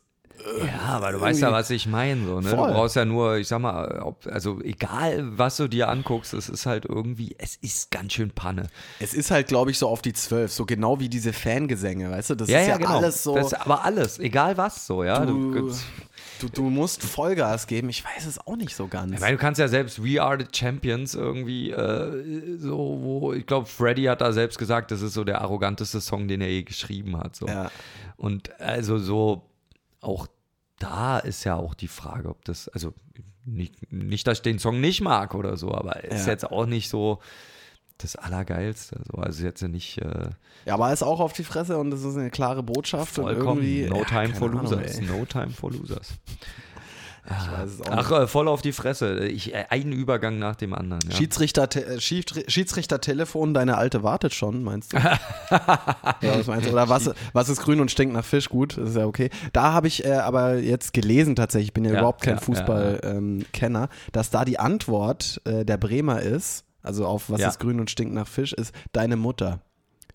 Ja, aber du weißt ja, was ich meine. So, ne? Du brauchst ja nur, ich sag mal, ob, also egal, was du dir anguckst, es ist halt irgendwie, es ist ganz schön Panne. Es ist halt, glaube ich, so auf die Zwölf. So genau wie diese Fangesänge, weißt du? Das ist ja alles so. genau. Das, aber alles, egal was so, ja. Du, du, du, du musst Vollgas geben. Ich weiß es auch nicht so ganz. ich meine, du kannst ja selbst We Are the Champions irgendwie äh, so, wo, ich glaube, Freddy hat da selbst gesagt, das ist so der arroganteste Song, den er je geschrieben hat. So. Ja. Und also so, auch da ist ja auch die Frage, ob das, also nicht, nicht dass ich den Song nicht mag oder so, aber ist Ja. jetzt auch nicht so das Allergeilste. So. Also jetzt ja nicht äh, Ja, aber ist auch auf die Fresse und das ist eine klare Botschaft. Und vollkommen irgendwie, No ja, Time for Losers. no Time for Losers. Ich weiß es auch Ach, äh, voll auf die Fresse. Ich, äh, ein Übergang nach dem anderen. Ja. Schiedsrichter, äh, Schieds- Schiedsrichter-Telefon, deine Alte wartet schon, meinst du? ja, was meinst du? Oder was, was ist grün und stinkt nach Fisch? Gut, das ist ja okay. Da habe ich äh, aber jetzt gelesen tatsächlich, ich bin ja, Ja, überhaupt kein Fußball-Kenner, dass da die Antwort äh, der Bremer ist, also auf was ist grün und stinkt nach Fisch, ist deine Mutter.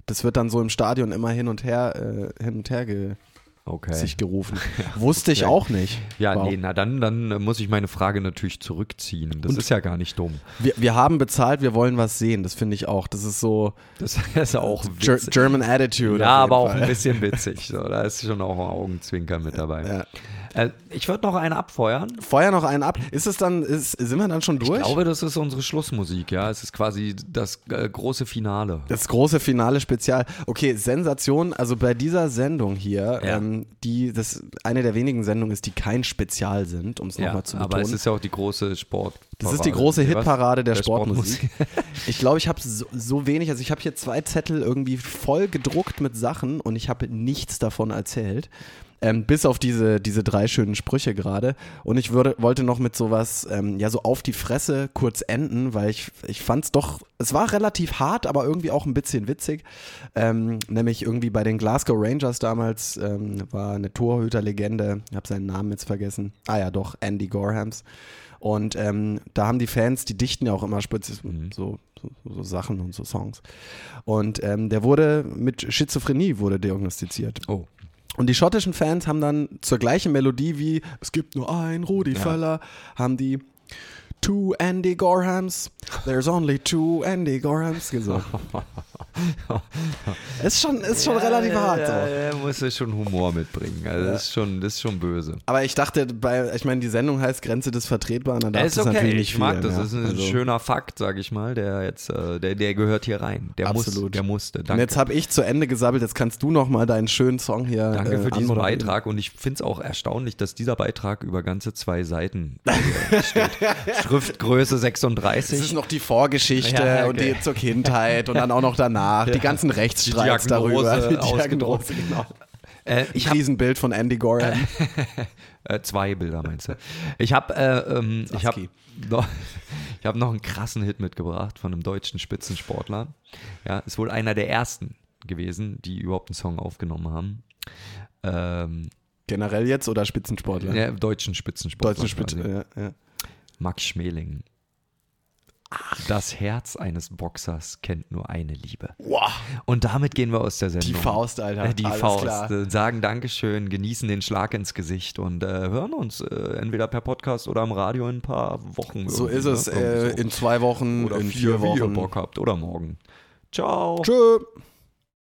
Das wird dann so im Stadion immer hin und her, äh, hin und her ge Okay. sich gerufen. Wusste ich auch nicht. Ja, Wow. nee, na dann, dann äh, muss ich meine Frage natürlich zurückziehen. Das Und- ist ja gar nicht dumm. Wir, wir haben bezahlt, wir wollen was sehen. Das finde ich auch. Das ist so Das ist auch Ger. German Attitude. Ja, aber auch Fall. ein bisschen witzig. So, da ist schon auch ein Augenzwinkern mit dabei. Ja. Äh, ich würde noch eine abfeuern. Feuer noch einen ab. Ist es dann, ist, sind wir dann schon durch? Ich glaube, das ist unsere Schlussmusik, ja. Es ist quasi das äh, große Finale. das große Finale Spezial. Okay, Sensation. Also bei dieser Sendung hier, Ja. ähm, die das eine der wenigen Sendungen ist, die kein Spezial sind, um es Ja, nochmal zu betonen. aber es ist ja auch die große Sport. das ist die große Hitparade der, Der Sportmusik. Ich glaube, ich habe so, so wenig, also ich habe hier zwei Zettel irgendwie voll gedruckt mit Sachen und ich habe nichts davon erzählt. Ähm, bis auf diese, diese drei schönen Sprüche gerade. Und ich würde, wollte noch mit sowas, ähm, ja, so auf die Fresse kurz enden, weil ich, ich fand es doch, es war relativ hart, aber irgendwie auch ein bisschen witzig. Ähm, nämlich irgendwie bei den Glasgow Rangers damals ähm, war eine Torhüterlegende, ich habe seinen Namen jetzt vergessen. Ah ja, doch, Andy Gorhams. Und ähm, da haben die Fans, die dichten ja auch immer spitz, so, so, so Sachen und so Songs. Und ähm, der wurde mit Schizophrenie wurde diagnostiziert. Oh. Und die schottischen Fans haben dann zur gleichen Melodie wie Es gibt nur ein Rudi Ja. Völler, haben die Two Andy Gorhams, there's only two Andy Gorhams gesungen. ist schon, ist schon relativ hart so. Ja, ja, muss ja schon Humor mitbringen. Also das, ist schon, das ist schon böse. Aber ich dachte, bei, ich meine, die Sendung heißt Grenze des Vertretbaren, dann darf ist das okay, natürlich nicht ich mag fehlen, das. ja. Das ist ein Also- schöner Fakt, sag ich mal, der jetzt, äh, der, der gehört hier rein. Der Absolut. muss, der musste. Und Danke. jetzt habe ich zu Ende gesabbelt, jetzt kannst du noch mal deinen schönen Song hier Danke äh, für diesen anmoderieren. Beitrag und ich finde es auch erstaunlich, dass dieser Beitrag über ganze zwei Seiten äh, steht. Schriftgröße 36. Das ist noch die Vorgeschichte Ja, okay. und die zur Kindheit und dann auch noch danach. Die ganzen Rechtsstreits Die darüber. Die. Diagnose, genau. äh, ich habe Riesenbild von Andy Gorham. äh, zwei Bilder, meinst du? Ich habe äh, ähm, ich hab Sasky. noch, ich hab noch einen krassen Hit mitgebracht von einem deutschen Spitzensportler. Ja, ist wohl einer der ersten gewesen, die überhaupt einen Song aufgenommen haben. Ähm, Generell jetzt oder Spitzensportler? ja, deutschen Spitzensportler. Deutschen Spitze. quasi. Ja, ja. Max Schmeling. Das Herz eines Boxers kennt nur eine Liebe. Wow. Und damit gehen wir aus der Sendung. Die Faust, Alter. Die Alles Faust. Klar. Äh, Sagen Dankeschön, genießen den Schlag ins Gesicht und äh, hören uns äh, entweder per Podcast oder im Radio in ein paar Wochen. So ist es. ne? Äh, so. in zwei Wochen, oder in vier, vier wie ihr Wochen. Bock habt. Oder morgen. Ciao. Tschö.